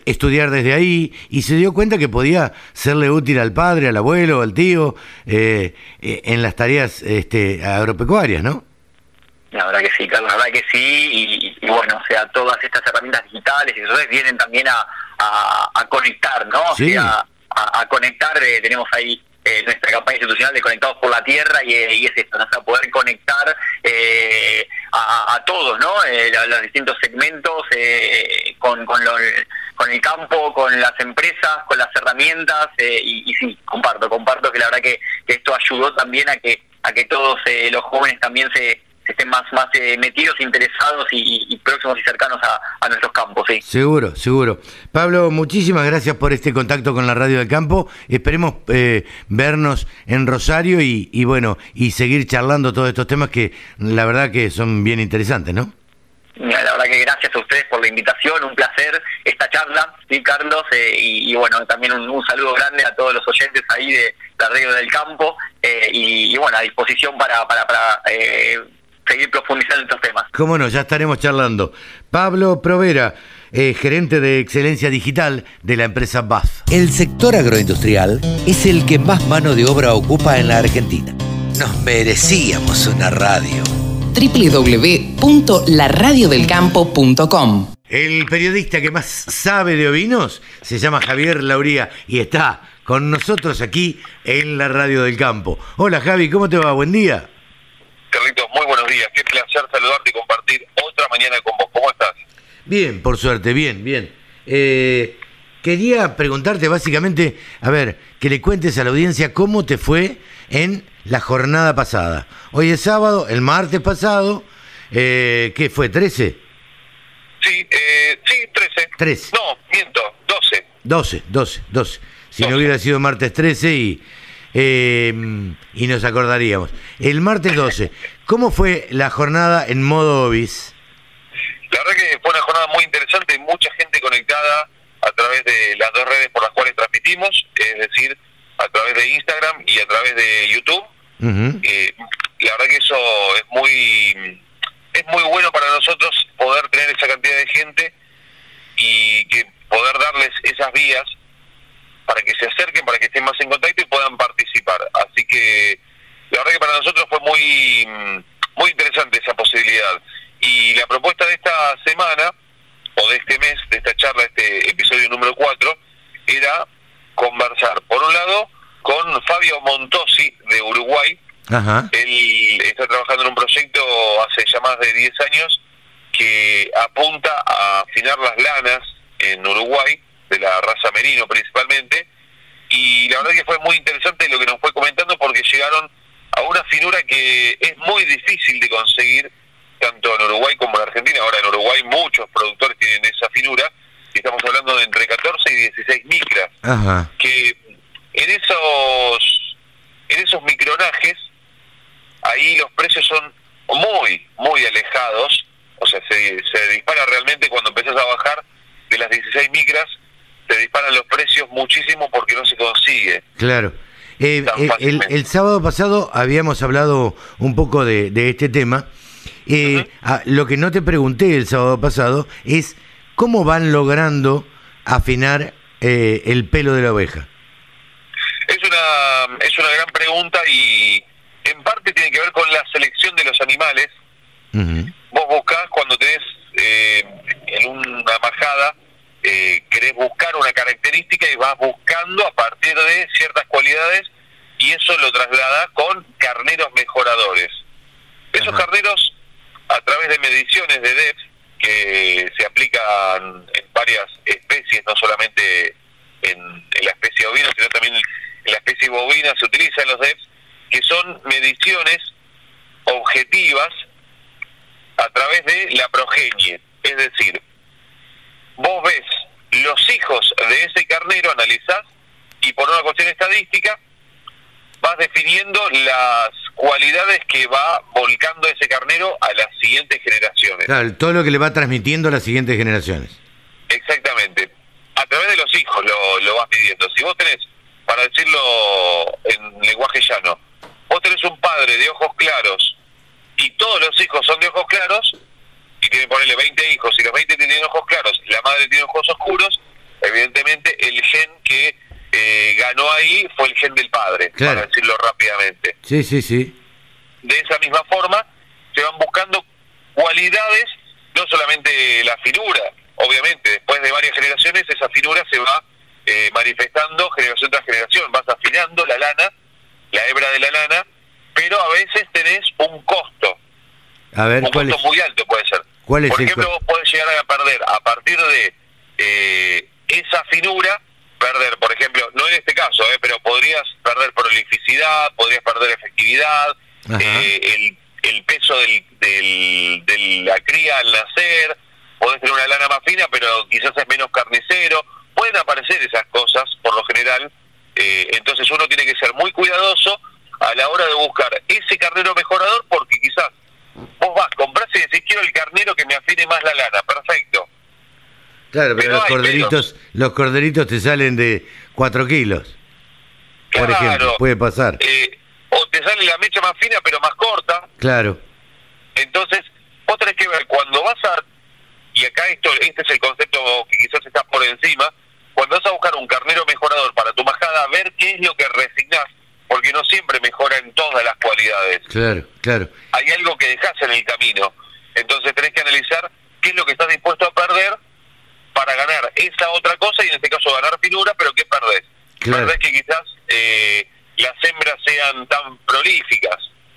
estudiar desde ahí y se dio cuenta que podía serle útil al padre, al abuelo, al tío, eh, eh, en las tareas este, agropecuarias, ¿no? La verdad que sí, Carlos, la verdad que sí, y, bueno, o sea, todas estas herramientas digitales y eso vienen también a, a, a conectar, ¿no? Sí. a, a conectar, eh, tenemos ahí eh, nuestra campaña institucional de Conectados por la Tierra y, eh, y es esto, ¿no? O sea, poder conectar eh, a, a todos, ¿no? Eh, la- los distintos segmentos eh, con, con, lo- con el campo, con las empresas, con las herramientas eh, y, y sí, comparto, comparto que la verdad que, que esto ayudó también a que a que todos eh, los jóvenes también se estén más más eh, metidos, interesados y, próximos y cercanos a, a nuestros campos, sí. Seguro, seguro. Pablo, muchísimas gracias por este contacto con la Radio del Campo. Esperemos eh, vernos en Rosario y, y bueno, y seguir charlando todos estos temas que la verdad que son bien interesantes, ¿no? La verdad que gracias a ustedes por la invitación, un placer esta charla, sí, Carlos, eh, y, y bueno, también un, un saludo grande a todos los oyentes ahí de la Radio del Campo eh, y, y bueno, a disposición para, para, para eh, seguir profundizando en estos temas. Cómo no, ya estaremos charlando. Pablo Provera, eh, gerente de excelencia digital de la empresa BAF. El sector agroindustrial es el que más mano de obra ocupa en la Argentina. Nos merecíamos una radio. www.laradiodelcampo.com El periodista que más sabe de ovinos se llama Javier Lauría y está con nosotros aquí en la Radio del Campo. Hola Javi, ¿cómo te va? Buen día. Días. Qué placer saludarte y compartir otra mañana con vos. ¿Cómo estás? Bien, por suerte, bien, bien. Eh, quería preguntarte básicamente, a ver, que le cuentes a la audiencia cómo te fue en la jornada pasada. Hoy es sábado, el martes pasado, eh, ¿qué fue? ¿13? Sí, eh, sí, 13. 13. No, miento, 12. 12, 12, 12. Si no hubiera sido martes 13 y, eh, y nos acordaríamos. El martes 12, ¿cómo fue la jornada en modo obis? La verdad que fue una jornada muy interesante, mucha gente conectada a través de las dos redes por las cuales transmitimos, es decir, a través de Instagram y a través de YouTube. Eh, la verdad que eso es muy es muy bueno para nosotros poder tener esa cantidad de gente y que poder darles esas vías para que se acerquen, para que estén más en contacto y puedan participar. Así que la verdad que para nosotros fue muy mm, muy interesante esa posibilidad. Y la propuesta de esta semana, o de este mes, de esta charla, este episodio número 4, era conversar, por un lado, con Fabio Montosi de Uruguay. Ajá. Él está trabajando en un proyecto hace ya más de 10 años que apunta a afinar las lanas en Uruguay, de la raza merino principalmente, y la verdad que fue muy interesante lo que nos fue comentando porque llegaron a una finura que es muy difícil de conseguir tanto en Uruguay como en Argentina. Ahora en Uruguay muchos productores tienen esa finura y estamos hablando de entre 14 y 16 micras Ajá. que en esos en esos micronajes ahí los precios son muy muy alejados o sea se, se dispara realmente cuando empezás a bajar de las 16 micras se disparan los precios muchísimo porque no se consigue Claro. Eh, eh, el, sábado pasado habíamos hablado un poco de, de este tema. Eh, lo que no te pregunté el sábado pasado es cómo van logrando afinar eh, el pelo de la oveja. es una es una gran pregunta y en parte tiene que ver con la selección de los animales vos buscás cuando tenés eh, en una majada, eh, querés buscar una característica y vas buscando a partir de ciertas cualidades y eso lo traslada con carneros mejoradores. Esos Ajá. carneros, a través de mediciones de DEF, que se aplican en varias especies, no solamente en, en la especie ovina, sino también en la especie bovina, se utilizan los DEFs, que son mediciones objetivas a través de la progenie. Es decir, vos ves los hijos de ese carnero, analizás y por una cuestión estadística vas definiendo las cualidades que va volcando ese carnero a las siguientes generaciones. Claro, todo lo que le va transmitiendo a las siguientes generaciones. Exactamente. A través de los hijos lo, lo vas midiendo. Si vos tenés, para decirlo en lenguaje llano, vos tenés un padre de ojos claros y todos los hijos son de ojos claros, y tiene, ponerle 20 hijos, y los 20 tienen ojos claros, la madre tiene ojos oscuros, evidentemente el gen que eh, ganó ahí fue el gen del padre, claro. para decirlo rápidamente. Sí, sí, sí. De esa misma forma, se van buscando cualidades, no solamente la finura, obviamente, después de varias generaciones esa finura se va eh, manifestando generación tras generación, vas afinando la lana, la hebra de la lana, pero a veces tenés un costo. A ver, un costo muy alto puede ser. ¿Cuál es Por el ejemplo, costo? vos podés llegar a perder a partir de eh, esa finura, perder, por ejemplo, no en este caso, eh, pero podrías perder prolificidad, podrías perder efectividad, eh, el, el peso del, del- de la cría al nacer, podés tener una lana más fina, pero quizás es menos carnicero, pueden aparecer esas cosas por lo general, eh, entonces uno tiene que ser muy cuidadoso a la hora de buscar ese carnero mejorador porque quizás vos vas, comprás y decís quiero el carnero que me afine más la lana, perfecto. Claro, pero pero los corderitos, los corderitos te salen de 4 kilos. Por Claro. ejemplo, puede pasar. Eh, o te sale la mecha más fina pero más corta, Claro. entonces vos tenés que ver cuando vas a, y acá esto, este es el concepto que quizás está por encima, cuando vas a buscar un carnero mejorador para tu majada, ver qué es lo que resignás, porque no siempre mejora en todas las cualidades. Claro, claro. hay algo que dejas en el camino. Entonces tenés que analizar qué es lo que estás dispuesto a perder para ganar esa otra cosa y en este caso ganar finura, pero ¿qué perdés? Claro. Perdés que quizás eh, las hembras sean tan prolíficas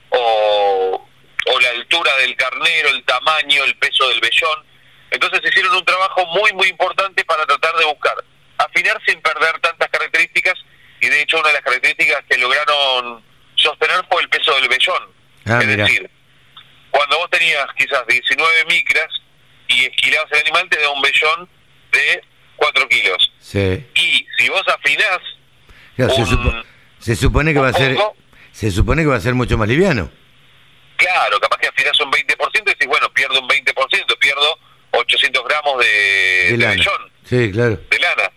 o, o la altura del carnero, el tamaño, el peso del vellón. Entonces hicieron un trabajo muy, muy importante para tratar de buscar afinar sin perder tantas características y de hecho una de las características que lograron sostener fue el peso del vellón. Ah, es mira. decir, cuando vos tenías quizás 19 micras y esquilabas el animal, te da un vellón de 4 kilos. Sí. Y si vos afinás, Claro, se, Un- supo- se supone que va a ser poco. se supone que va a ser mucho más liviano. claro, capaz que afinás un 20% y decís, bueno, pierdo un 20%, pierdo 800 gramos de, De de vellón, Sí, claro. de lana.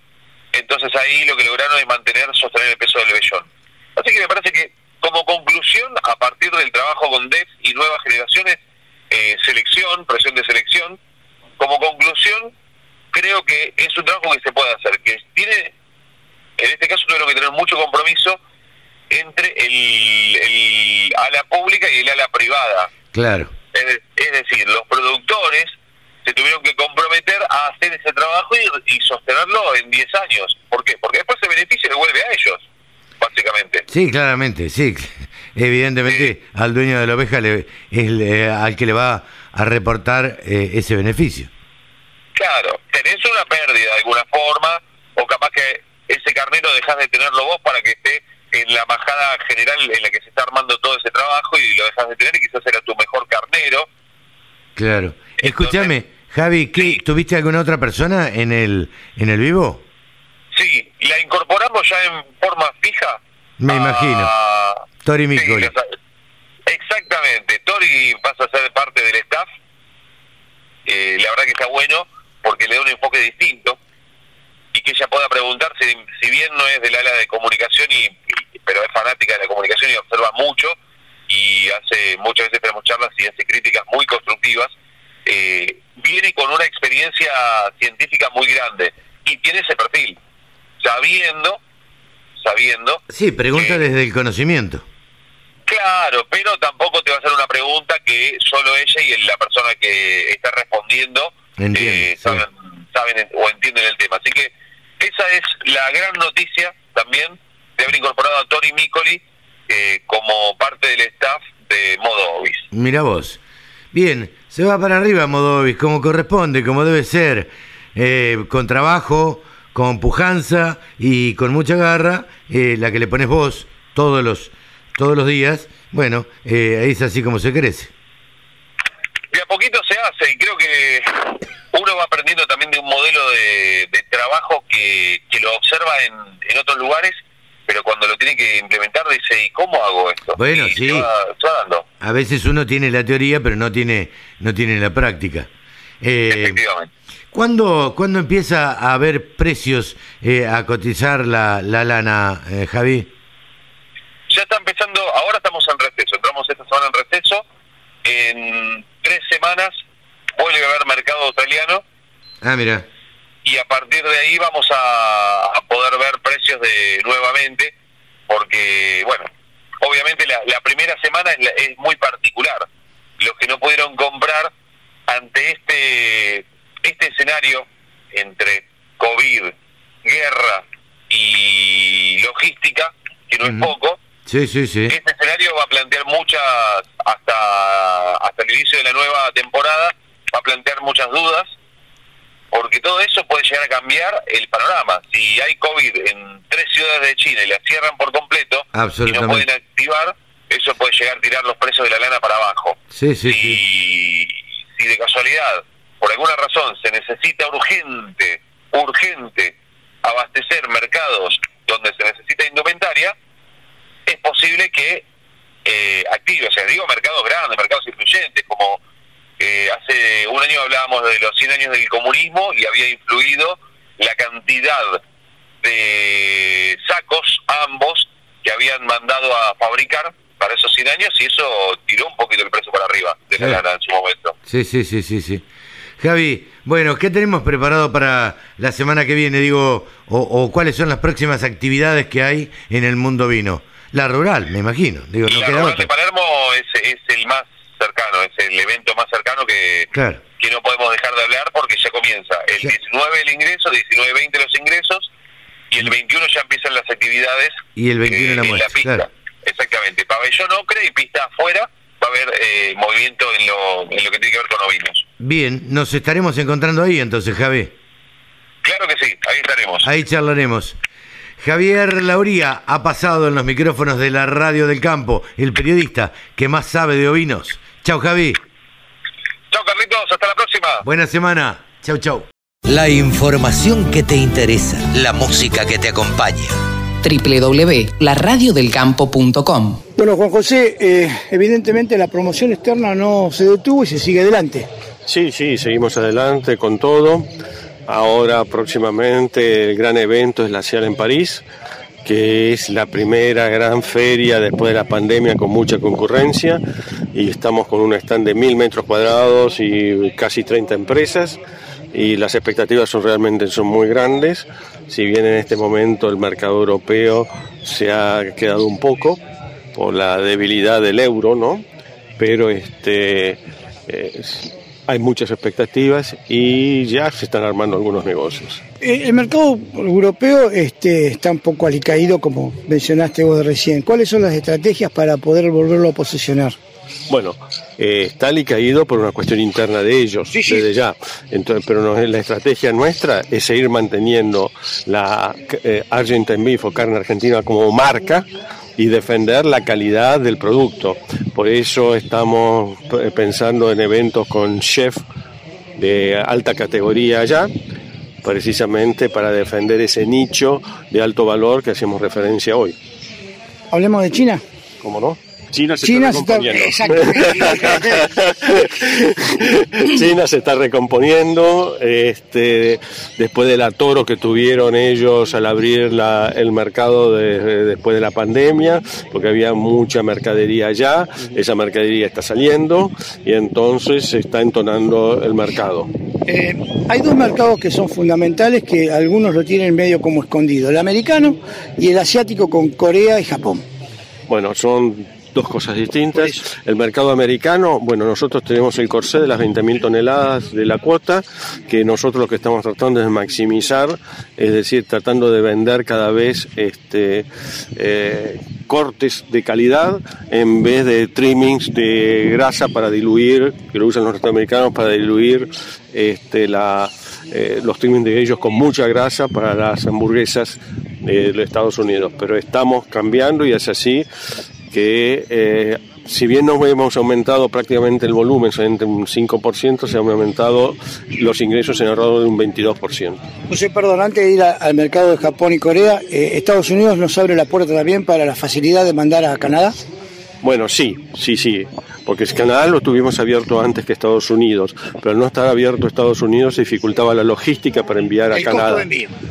Entonces ahí lo que lograron es mantener, sostener el peso del vellón. Así que me parece que como conclusión, a partir del trabajo con DEF y nuevas generaciones, eh, selección, presión de selección, como conclusión, creo que es un trabajo que se puede hacer, que tiene, en este caso tuvieron que tener mucho compromiso entre el, el ala pública y el ala privada. Claro. Es, de- es decir, los productores se tuvieron que comprometer a hacer ese trabajo y, y sostenerlo en 10 años. ¿Por qué? Porque después ese beneficio le vuelve a ellos, básicamente. Sí, claramente, sí. Evidentemente al dueño de la oveja le, es al que le va a reportar eh, ese beneficio. Claro, tenés una pérdida de alguna forma, o capaz que ese carnero dejás de tenerlo vos para que esté en la majada general en la que se está armando todo ese trabajo y lo dejas de tener y quizás era tu mejor carnero. Claro. Escúchame, Javi, ¿qué, ¿tuviste alguna otra persona en el en el vivo? Sí, la incorporamos ya en forma fija. Me a- imagino. Tori Micoli. exactamente, Tori pasa a ser parte del staff. Eh, la verdad que está bueno porque le da un enfoque distinto y que ella pueda preguntar si, si bien no es del ala de comunicación y, y- pero es fanática de la comunicación y observa mucho y hace muchas veces tenemos charlas y hace críticas muy constructivas eh, viene con una experiencia científica muy grande y tiene ese perfil sabiendo sabiendo Sí, pregunta desde el conocimiento. Claro, pero tampoco te va a hacer una pregunta que solo ella y la persona que está respondiendo Entiendo, eh, sí. saben, saben o entienden el tema. Así que esa es la gran noticia también de haber incorporado a Tori Micoli eh, como parte del staff de Modo Obis. Mira vos. Bien, se va para arriba Modovis, como corresponde, como debe ser, eh, con trabajo, con pujanza y con mucha garra, eh, la que le pones vos todos los todos los días. Bueno, eh, es así como se crece. De a poquito se hace y creo que uno va aprendiendo también de un modelo de, de trabajo que, que lo observa en, en otros lugares, pero cuando lo tiene que implementar dice, ¿y cómo hago esto? Bueno, Y sí. Va dando, A veces uno tiene la teoría, pero no tiene no tiene la práctica. Eh, efectivamente. ¿Cuándo, cuándo empieza a haber precios eh, a cotizar la, la lana, eh, Javi? Ya está empezando, ahora estamos en receso, entramos esta semana en receso, en tres semanas vuelve a haber mercado australiano Ah, mira. y a partir de ahí vamos a, a poder ver precios de nuevamente, porque, bueno, obviamente la, la primera semana es, la- es muy particular. Los que no pudieron comprar ante este, este escenario entre COVID, guerra y logística, que no es poco, Sí, sí, sí. este escenario va a plantear muchas, hasta, hasta el inicio de la nueva temporada, va a plantear muchas dudas, porque todo eso puede llegar a cambiar el panorama. Si hay COVID en tres ciudades de China y las cierran por completo y no pueden activar, eso puede llegar a tirar los precios de la lana para abajo. Sí, sí, sí. Y si de casualidad, por alguna razón, se necesita urgente, urgente abastecer mercados donde se necesita indumentaria, es posible que eh, active, o sea, digo mercados grandes, mercados influyentes, como eh, hace un año hablábamos de los 100 años del comunismo y había influido la cantidad de sacos, ambos, que habían mandado a fabricar para esos 100 años y eso tiró un poquito el precio para arriba de la Sí. lana en su momento. Sí, sí, sí, sí, sí. Javi, bueno, ¿qué tenemos preparado para la semana que viene? Digo, o, o cuáles son las próximas actividades que hay en el mundo vino. La rural, me imagino. Digo, no la queda Rural de. Palermo es, es el más cercano, es el evento más cercano que, Claro. que no podemos dejar de hablar porque ya comienza. El 19 el ingreso, 19-20 los ingresos y el 21 ya empiezan las actividades Y el 21 eh, la en muestra, la pista. claro. Exactamente. Pabellón Ocre y pista afuera va a haber eh, movimiento en lo, en lo que tiene que ver con ovinos. Bien, nos estaremos encontrando ahí entonces, Javi. Claro que sí, ahí estaremos. Ahí charlaremos. Javier Lauría ha pasado en los micrófonos de la Radio del Campo, el periodista que más sabe de ovinos. Chau, Javi. Chao Carlitos, hasta la próxima. Buena semana. Chau, chau. La información que te interesa, la música que te acompaña. www.laradiodelcampo.com Bueno, Juan José, eh, evidentemente la promoción externa no se detuvo y se sigue adelante. Sí, sí, seguimos adelante con todo. Ahora próximamente el gran evento es la CIAL en París, que es la primera gran feria después de la pandemia con mucha concurrencia y estamos con un stand de mil metros cuadrados y casi 30 empresas y las expectativas son realmente son muy grandes. Si bien en este momento el mercado europeo se ha quedado un poco por la debilidad del euro, ¿no? Pero este eh, hay muchas expectativas y ya se están armando algunos negocios. Eh, El mercado europeo este, está un poco alicaído, como mencionaste vos recién. ¿Cuáles son las estrategias para poder volverlo a posicionar? Bueno, eh, está caído por una cuestión interna de ellos, desde ya. Entonces, pero no- la estrategia nuestra es seguir manteniendo la eh, Argentine Beef o carne argentina como marca y defender la calidad del producto. Por eso estamos eh, pensando en eventos con chef de alta categoría allá, precisamente para defender ese nicho de alto valor que hacemos referencia hoy. Hablemos de China. ¿Cómo no? China se China está recomponiendo. China se está recomponiendo este, después del atoro que tuvieron ellos al abrir la- el mercado de- de- después de la pandemia, porque había mucha mercadería allá, esa mercadería está saliendo y entonces se está entonando el mercado. Eh, hay dos mercados que son fundamentales que algunos lo tienen medio como escondido, el americano y el asiático con Corea y Japón. Bueno, son dos cosas distintas. El mercado americano, bueno, nosotros tenemos el corsé de las 20.000 toneladas de la cuota, que nosotros lo que estamos tratando es de maximizar, es decir, tratando de vender cada vez este, eh, cortes de calidad en vez de trimmings de grasa para diluir, que lo usan los norteamericanos para diluir este, la, eh, los trimmings de ellos con mucha grasa para las hamburguesas de los Estados Unidos. Pero estamos cambiando y es así que eh, si bien no hemos aumentado prácticamente el volumen, solamente un 5%, se han aumentado los ingresos en alrededor de un 22%. José, perdón, antes de ir a- al mercado de Japón y Corea, eh, Estados Unidos nos abre la puerta también para la facilidad de mandar a Canadá. Bueno, sí, sí, sí. Porque el Canadá lo tuvimos abierto antes que Estados Unidos, pero al no estar abierto Estados Unidos dificultaba la logística para enviar a Canadá.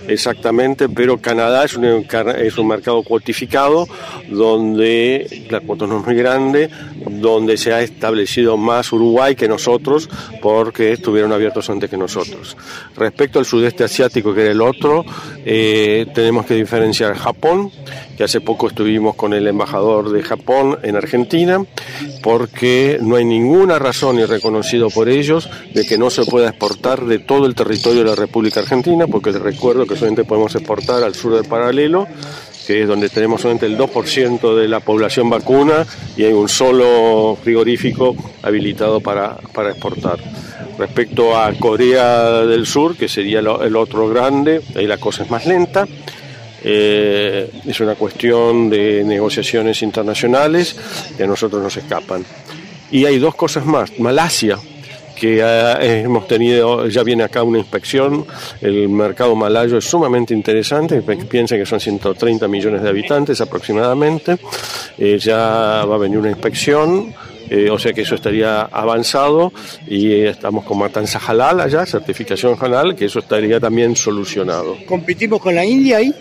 Exactamente, pero Canadá es un, es un mercado cuotificado donde la cuota no es muy grande, donde se ha establecido más Uruguay que nosotros porque estuvieron abiertos antes que nosotros. Respecto al sudeste asiático, que era el otro, eh, tenemos que diferenciar Japón, que hace poco estuvimos con el embajador de Japón en Argentina, porque no hay ninguna razón y reconocido por ellos de que no se pueda exportar de todo el territorio de la República Argentina, porque les recuerdo que solamente podemos exportar al sur del paralelo, que es donde tenemos solamente el 2% de la población vacuna y hay un solo frigorífico habilitado para, para exportar. Respecto a Corea del Sur, que sería el otro grande, ahí la cosa es más lenta. Eh, es una cuestión de negociaciones internacionales que a nosotros nos escapan. Y hay dos cosas más. Malasia, que hemos tenido, ya viene acá una inspección, el mercado malayo es sumamente interesante, piensen que son 130 millones de habitantes aproximadamente, eh, ya va a venir una inspección, eh, o sea que eso estaría avanzado y estamos con matanza halal allá, certificación halal, que eso estaría también solucionado. ¿Competimos con la India ahí?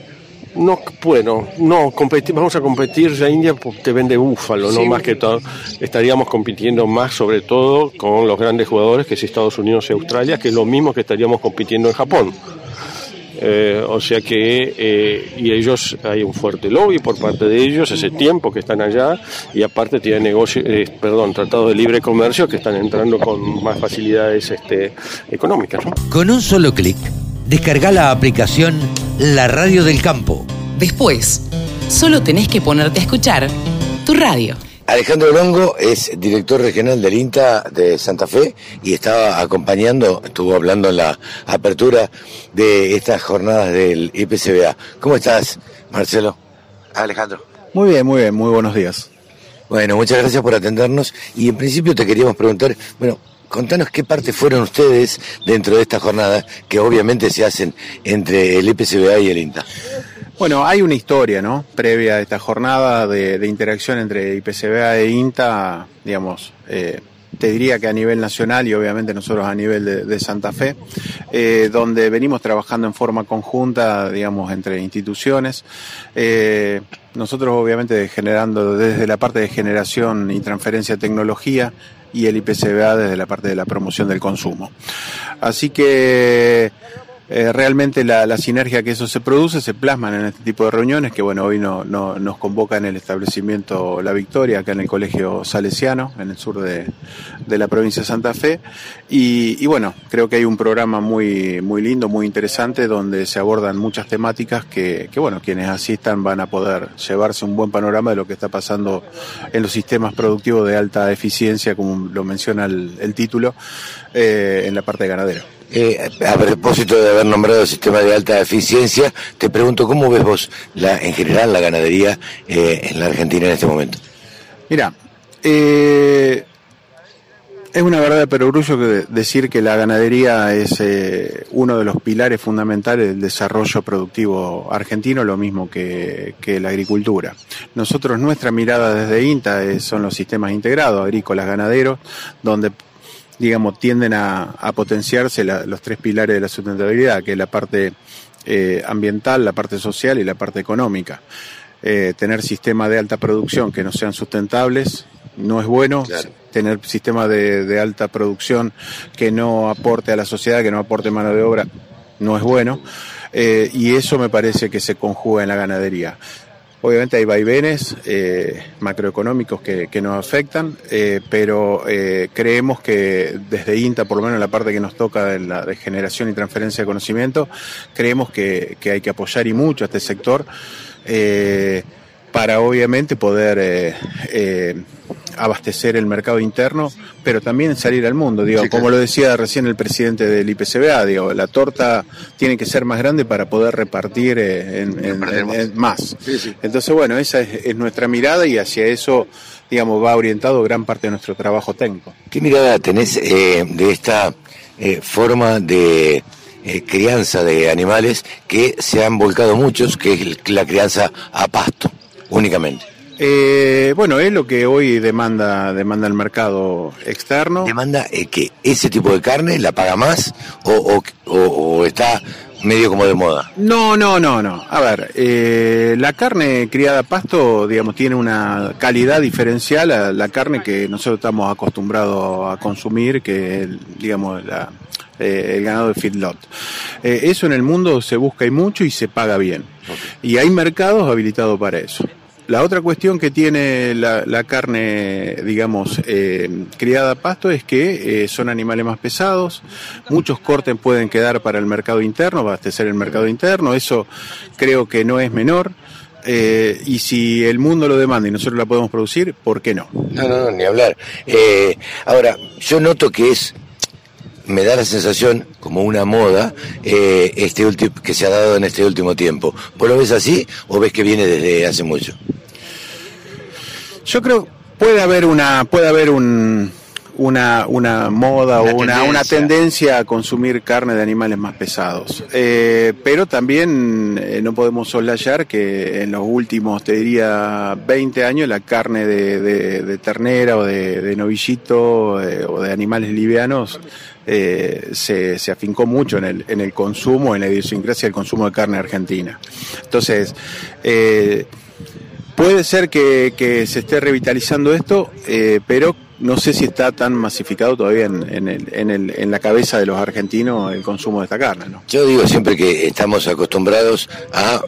No, bueno, no, vamos a competir, la India te vende búfalo, no más que todo. Estaríamos compitiendo más sobre todo con los grandes jugadores que es Estados Unidos y Australia, que es lo mismo que estaríamos compitiendo en Japón. Eh, o sea que, eh, y ellos, hay un fuerte lobby por parte de ellos, ese tiempo que están allá, y aparte tienen negocio, eh, perdón, tratados de libre comercio que están entrando con más facilidades este, económicas. Con un solo clic Descarga la aplicación La Radio del Campo. Después, solo tenés que ponerte a escuchar tu radio. Alejandro Longo es director regional del INTA de Santa Fe y estaba acompañando, estuvo hablando en la apertura de estas jornadas del IPCBA. ¿Cómo estás, Marcelo? Alejandro. Muy bien, muy bien, muy buenos días. Bueno, muchas gracias por atendernos y en principio te queríamos preguntar, bueno, contanos qué parte fueron ustedes dentro de esta jornada que obviamente se hacen entre el IPCBA y el INTA. Bueno, hay una historia, ¿no? Previa a esta jornada de, interacción entre IPCBA e INTA, digamos, eh, te diría que a nivel nacional y obviamente nosotros a nivel de, Santa Fe, eh, donde venimos trabajando en forma conjunta, digamos, entre instituciones. Eh, nosotros obviamente generando desde la parte de generación y transferencia de tecnología y el IPCBA desde la parte de la promoción del consumo. Así que eh, realmente la, sinergia que eso se produce se plasman en este tipo de reuniones que bueno hoy no, nos convoca en el establecimiento La Victoria acá en el colegio salesiano en el sur de, la provincia de Santa Fe y, bueno creo que hay un programa muy muy lindo muy interesante donde se abordan muchas temáticas que, bueno quienes asistan van a poder llevarse un buen panorama de lo que está pasando en los sistemas productivos de alta eficiencia como lo menciona el, título eh, en la parte ganadera. Eh, a propósito de haber nombrado el sistema de alta eficiencia, te pregunto cómo ves vos la, en general la ganadería eh, en la Argentina en este momento. Mira, eh, es una verdad de perogrullo que decir que la ganadería es uno de los pilares fundamentales del desarrollo productivo argentino, lo mismo que, que la agricultura. Nosotros, nuestra mirada desde INTA son los sistemas integrados, agrícolas, ganaderos, donde digamos, tienden a, potenciarse los tres pilares de la sustentabilidad, que es la parte eh, ambiental, la parte social y la parte económica. Eh, tener sistemas de alta producción que no sean sustentables no es bueno. Tener sistemas de, alta producción que no aporte a la sociedad, que no aporte mano de obra, no es bueno. Eh, y eso me parece que se conjuga en la ganadería. Obviamente hay vaivenes eh, macroeconómicos que, nos afectan, eh, pero eh, creemos que desde INTA, por lo menos en la parte que nos toca de generación y transferencia de conocimiento, creemos que hay que apoyar y mucho a este sector para obviamente poder eh, eh, abastecer el mercado interno, pero también salir al mundo. Digo, como lo decía recién el presidente del IPCBA, digo, la torta tiene que ser más grande para poder repartir eh, en, más. Entonces, bueno, esa es, nuestra mirada y hacia eso, digamos, va orientado gran parte de nuestro trabajo técnico. ¿Qué mirada tenés de esta forma de crianza de animales que se han volcado muchos, que es la crianza a pasto? Únicamente. Eh, bueno, es lo que hoy demanda demanda el mercado externo. ¿Demanda eh, que ese tipo de carne la paga más o, o- o- o está medio como de moda? No, no, no, no. A ver, eh, la carne criada a pasto, digamos, tiene una calidad diferencial a la carne que nosotros estamos acostumbrados a consumir, que digamos, la, eh, el ganado de feedlot. Eh, eso en el mundo se busca y mucho y se paga bien. Y hay mercados habilitados para eso. La otra cuestión que tiene la, carne, digamos, eh, criada a pasto es que eh, son animales más pesados, muchos cortes pueden quedar para el mercado interno, abastecer el mercado interno, eso creo que no es menor. eh, y si el mundo lo demanda y nosotros la podemos producir, ¿por qué no? No, no, no, ni hablar. Ahora, yo noto que es, me da la sensación como una moda eh, este último que se ha dado en este último tiempo. ¿Vos lo ves así o ves que viene desde hace mucho? Yo creo puede haber una puede haber un una, una moda Una o una, tendencia. una tendencia a consumir carne de animales más pesados. Eh, pero también eh, no podemos soslayar que en los últimos, te diría, 20 años, la carne de, de- de ternera o de, de novillito eh, o de animales livianos eh, se, se afincó mucho en el, en el consumo, en la idiosincrasia del consumo de carne argentina. Entonces, eh, Puede ser que, que se esté revitalizando esto, eh, pero no sé si está tan masificado todavía en, en, el- en, el- en la cabeza de los argentinos el consumo de esta carne. ¿no? Yo digo siempre que estamos acostumbrados a,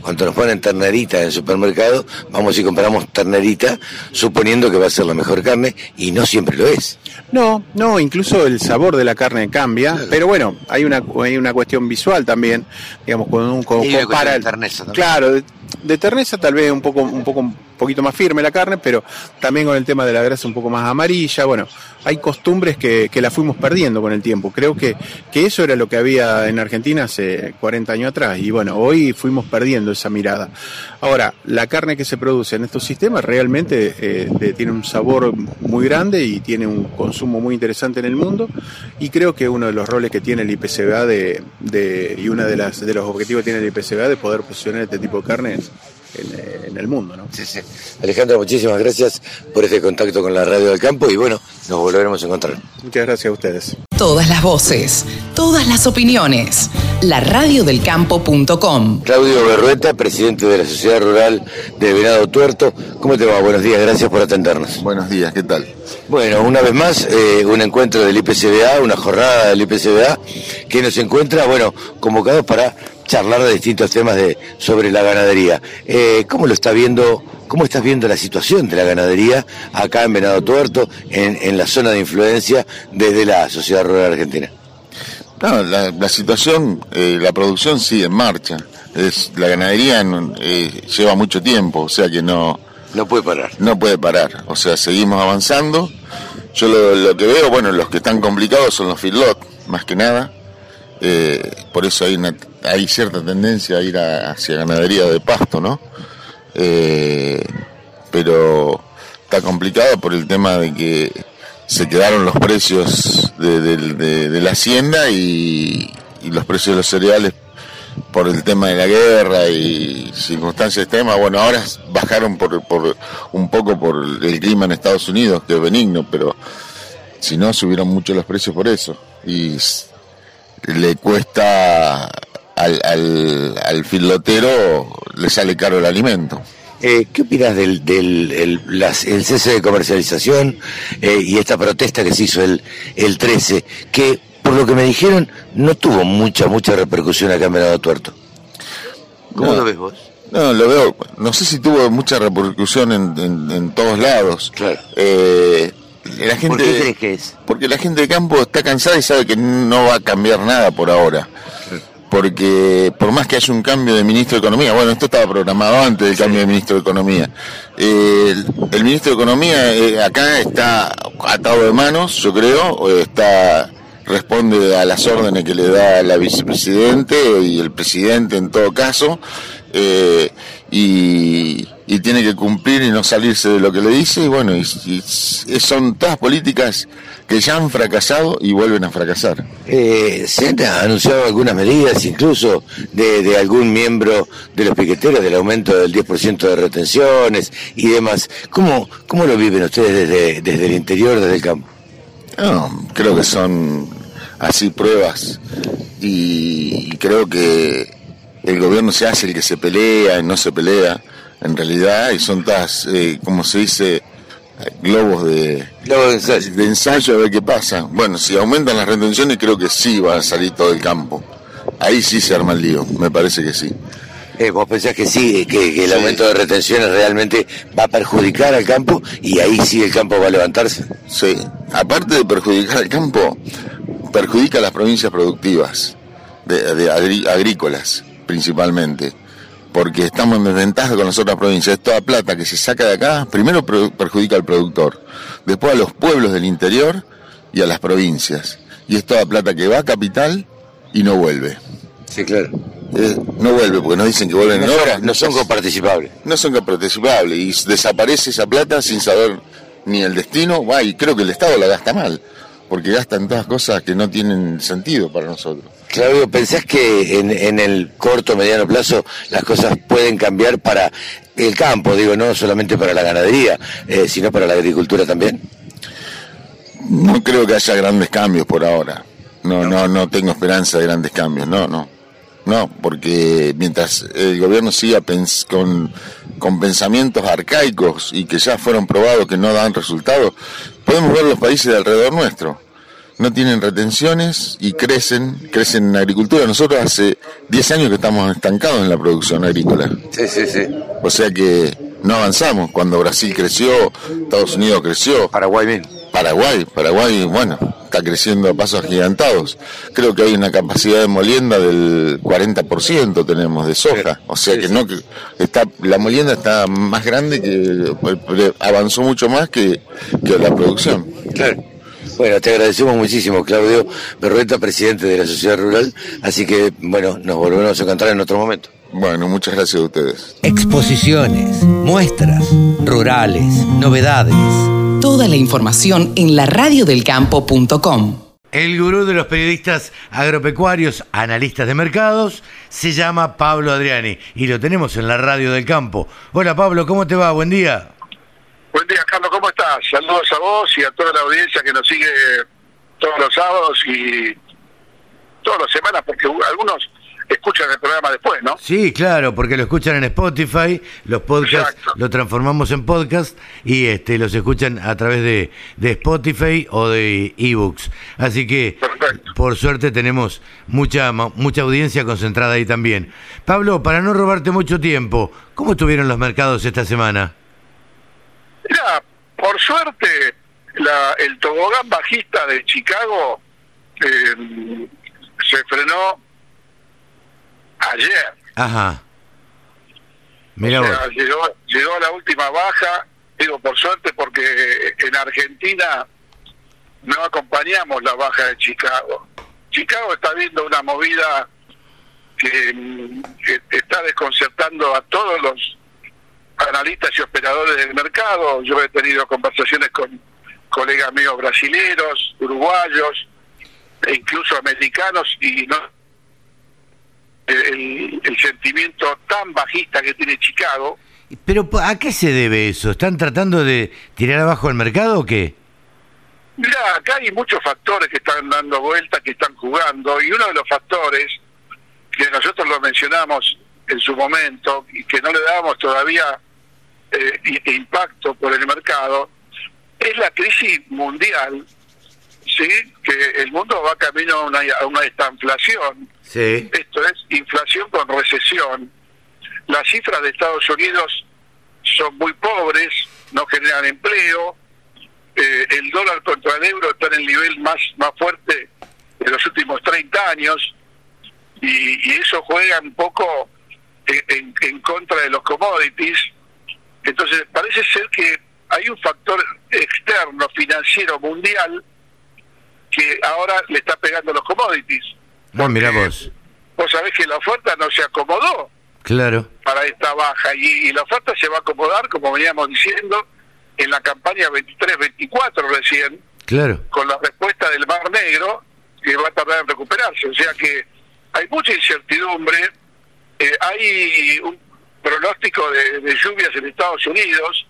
cuando nos ponen ternerita en el supermercado, vamos y compramos ternerita suponiendo que va a ser la mejor carne y no siempre lo es. No, no, incluso el sabor de la carne cambia, pero bueno, hay una, hay una cuestión visual también, digamos, cuando uno compara... de terneza también. Claro, de, de terneza tal vez un poco, un poco, poquito más firme la carne, pero también con el tema de la grasa un poco más amarilla, bueno, hay costumbres que, que la fuimos perdiendo con el tiempo. Creo que, que eso era lo que había en Argentina hace 40 años atrás, y bueno, hoy fuimos perdiendo esa mirada. Ahora, la carne que se produce en estos sistemas realmente eh, tiene un sabor muy grande y tiene un consumo muy interesante en el mundo y creo que uno de los roles que tiene el IPCBA de, y uno de, las, de los objetivos que tiene el IPCBA de poder posicionar este tipo de carne en, en- el mundo. ¿no? Sí, sí. Alejandro, muchísimas gracias por este contacto con la Radio del Campo y bueno, nos volveremos a encontrar. Muchas gracias a ustedes. Todas las voces, todas las opiniones. Laradiodelcampo.com. Claudio Berrueta, presidente de la Sociedad Rural de Venado Tuerto. ¿Cómo te va? Buenos días, gracias por atendernos. Buenos días, ¿qué tal? Bueno, una vez más, eh, un encuentro del IPCBA, una jornada del IPCBA, que nos encuentra, bueno, convocados para charlar de distintos temas de, sobre la ganadería. Eh, ¿Cómo lo está viendo, cómo estás viendo la situación de la ganadería acá en Venado Tuerto, en, en la zona de influencia desde la Sociedad Rural Argentina? No, la, la situación, eh, la producción sigue en marcha. Es, la ganadería eh, lleva mucho tiempo, o sea que no... No puede parar. No puede parar, o sea, seguimos avanzando. Yo lo, lo que veo, bueno, los que están complicados son los feedlot, más que nada. Eh, por eso hay, una, hay cierta tendencia a ir a- hacia ganadería de pasto, ¿no? Eh, pero está complicado por el tema de que se quedaron los precios de, de- de- la hacienda y, los precios de los cereales por el tema de la guerra y circunstancias extremas. Bueno, ahora bajaron por, por un poco por el clima en Estados Unidos, que es benigno, pero si no, subieron mucho los precios por eso. Y le cuesta al, al, al filotero, le sale caro el alimento. Eh, ¿Qué opinas del, del el, las- el cese de comercialización eh, y esta protesta que se hizo el, el 13, que por lo que me dijeron no tuvo mucha, mucha repercusión acá en Venado Tuerto? ¿Cómo No. lo ves vos? No, lo veo, no sé si tuvo mucha repercusión en, en- en todos lados. Eh, la gente, ¿Por qué crees que es? Porque la gente de campo está cansada y sabe que no va a cambiar nada por ahora. Porque por más que haya un cambio de ministro de Economía, bueno, esto estaba programado antes del cambio de ministro de Economía. Eh, el, el ministro de Economía eh, acá está atado de manos, yo creo, o está responde a las órdenes que le da la vicepresidente y el presidente en todo caso, eh, y, y tiene que cumplir y no salirse de lo que le dice, y bueno, y, y son todas políticas que ya han fracasado y vuelven a fracasar. Eh, ¿Se han anunciado algunas medidas, incluso de, de algún miembro de los piqueteros, del aumento del 10% de retenciones y demás? ¿Cómo, cómo lo viven ustedes desde, desde el interior, desde el campo? No, creo que son así pruebas y, y creo que el gobierno se hace el que se pelea y no se pelea en realidad y son todas, eh, como se dice, globos de, de, ensayo. a ver qué pasa. Bueno, si aumentan las retenciones creo que sí va a salir todo el campo. Ahí sí se arma el lío, me parece que sí. Eh, ¿Vos pensás que sí, que, que el aumento de retenciones realmente va a perjudicar al campo y ahí sí el campo va a levantarse? Sí, aparte de perjudicar al campo, perjudica a las provincias productivas, de, de agrí- agrícolas principalmente, porque estamos en desventaja con las otras provincias. Es toda plata que se saca de acá, primero perjudica al productor, después a los pueblos del interior y a las provincias. Y es toda plata que va a capital y no vuelve. Sí, claro. Eh, no vuelve porque nos dicen que vuelven No en horas. no son coparticipables. No son coparticipables y desaparece esa plata sin saber ni el destino. Y creo que el Estado la gasta mal, porque gasta en todas cosas que no tienen sentido para nosotros. Claudio, ¿pensás que en, en el corto mediano plazo las cosas pueden cambiar para el campo? Digo, no solamente para la ganadería, eh, sino para la agricultura también. No creo que haya grandes cambios por ahora. No, no, no tengo esperanza de grandes cambios. No, no. No, porque mientras el gobierno siga pens- con, con pensamientos arcaicos y que ya fueron probados que no dan resultados, podemos ver los países de alrededor nuestro. No tienen retenciones y crecen, crecen en agricultura. Nosotros hace 10 años que estamos estancados en la producción agrícola. Sí, sí, sí. O sea que no avanzamos. Cuando Brasil creció, Estados Unidos creció. Paraguay bien. Paraguay, Paraguay, bueno, está creciendo a pasos agigantados. Creo que hay una capacidad de molienda del 40% tenemos de soja. O sea que no que está la molienda está más grande que avanzó mucho más que, que la producción. Claro. Bueno, te agradecemos muchísimo, Claudio Berrueta, presidente de la Sociedad Rural. Así que, bueno, nos volvemos a encontrar en otro momento. Bueno, muchas gracias a ustedes. Exposiciones, muestras, rurales, novedades. Toda la información en laradiodelcampo.com. El gurú de los periodistas agropecuarios, analistas de mercados, se llama Pablo Adriani y lo tenemos en la radio del campo. Hola Pablo, ¿cómo te va? Buen día. Buen día, Carlos, ¿cómo estás? Saludos a vos y a toda la audiencia que nos sigue todos los sábados y todas las semanas, porque algunos escuchan el programa después, ¿no? Sí, claro, porque lo escuchan en Spotify, los podcasts lo transformamos en podcast y este los escuchan a través de, de Spotify o de ebooks. Así que por suerte tenemos mucha mucha audiencia concentrada ahí también. Pablo, para no robarte mucho tiempo, ¿cómo estuvieron los mercados esta semana? Mira, por suerte, la, el tobogán bajista de Chicago eh, se frenó ayer. Ajá. Mira O sea, llegó, llegó a la última baja, digo por suerte porque en Argentina no acompañamos la baja de Chicago. Chicago está viendo una movida que, que está desconcertando a todos los analistas y operadores del mercado. Yo he tenido conversaciones con colegas míos brasileros, uruguayos e incluso americanos y no el, el sentimiento tan bajista que tiene Chicago Pero ¿a qué se debe eso? ¿Están tratando de tirar abajo el mercado o qué? Mira, acá hay muchos factores que están dando vuelta, que están jugando, y uno de los factores que nosotros lo mencionamos en su momento y que no le damos todavía eh, impacto por el mercado, es la crisis mundial, ¿sí? Que el mundo va camino a una, a una estanflación. Sí. Esto es inflación con recesión. Las cifras de Estados Unidos son muy pobres, no generan empleo. Eh, el dólar contra el euro está en el nivel más, más fuerte de los últimos 30 años. Y, y eso juega un poco en, en- en contra de los commodities. Entonces, parece ser que hay un factor externo financiero mundial que ahora le está pegando los commodities. No, mira vos. Vos sabés que la oferta no se acomodó Claro. para esta baja y, y la oferta se va a acomodar, como veníamos diciendo, en la campaña 23-24 recién, Claro. con la respuesta del Mar Negro, que va a tardar en recuperarse. O sea que hay mucha incertidumbre. Eh, hay un pronóstico de, de lluvias en Estados Unidos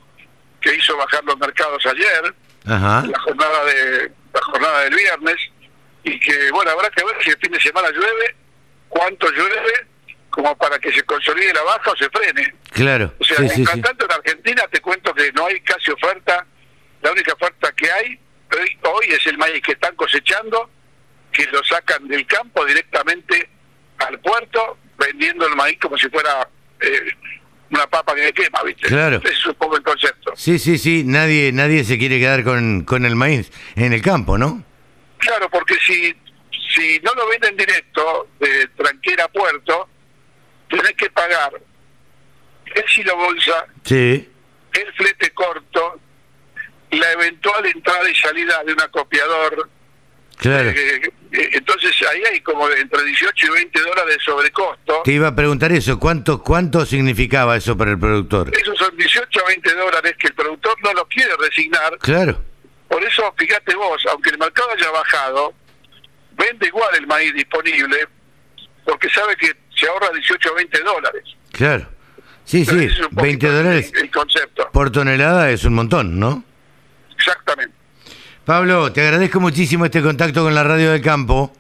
que hizo bajar los mercados ayer, Ajá. la jornada de la jornada del viernes, y que bueno habrá que ver si el fin de semana llueve, cuánto llueve, como para que se consolide la baja o se frene. Claro. O sea, sí, en sí, sí. tanto en Argentina te cuento que no hay casi oferta. La única oferta que hay hoy es el maíz que están cosechando, que lo sacan del campo directamente al puerto, vendiendo el maíz como si fuera eh, una papa que quema, ¿viste? Claro. Ese es un poco el concepto. Sí, sí, sí, nadie, nadie se quiere quedar con, con el maíz en el campo, ¿no? Claro, porque si si no lo venden directo de tranquera a puerto, tenés que pagar el silo bolsa, Sí, el flete corto, la eventual entrada y salida de un acopiador. Claro. Eh, eh, entonces ahí hay como entre 18 y 20 dólares de sobrecosto. Te iba a preguntar eso, ¿cuánto, cuánto significaba eso para el productor? Esos son 18 a 20 dólares que el productor no los quiere resignar. Claro, Por eso, fíjate vos, aunque el mercado haya bajado, vende igual el maíz disponible porque sabe que se ahorra 18 a 20 dólares. claro. Sí, Pero sí, ese es un 20 poquito dólares El, el concepto, por tonelada es un montón, ¿no? exactamente. Pablo, te agradezco muchísimo este contacto con la radio del campo.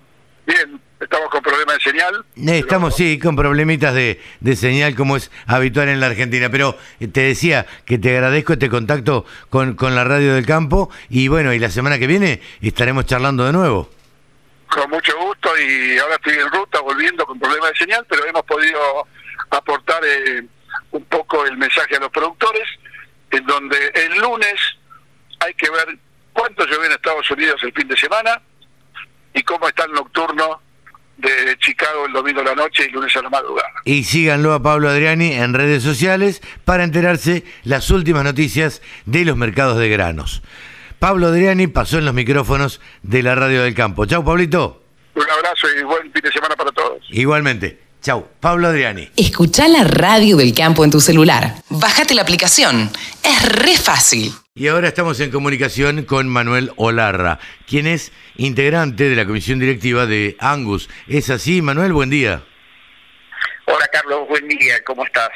Bien, estamos con problemas de señal. Estamos, sí, con problemitas de, de señal como es habitual en la Argentina, pero eh, te decía que te agradezco este contacto con, con la radio del campo y bueno, y la semana que viene estaremos charlando de nuevo. Con mucho gusto y ahora estoy en ruta volviendo con problemas de señal, pero hemos podido aportar eh, un poco el mensaje a los productores, en donde el lunes hay que ver cuánto llovió en Estados Unidos el fin de semana y cómo está el nocturno de Chicago el domingo a la noche y lunes a la madrugada. Y síganlo a Pablo Adriani en redes sociales para enterarse las últimas noticias de los mercados de granos. Pablo Adriani pasó en los micrófonos de la radio del campo. Chau, Pablito. Un abrazo y buen fin de semana para todos. Igualmente. Chau, Pablo Adriani. Escucha la radio del campo en tu celular. Bájate la aplicación. Es re fácil. Y ahora estamos en comunicación con Manuel Olarra, quien es integrante de la comisión directiva de Angus. ¿Es así, Manuel? Buen día. Hola Carlos, buen día, ¿cómo estás?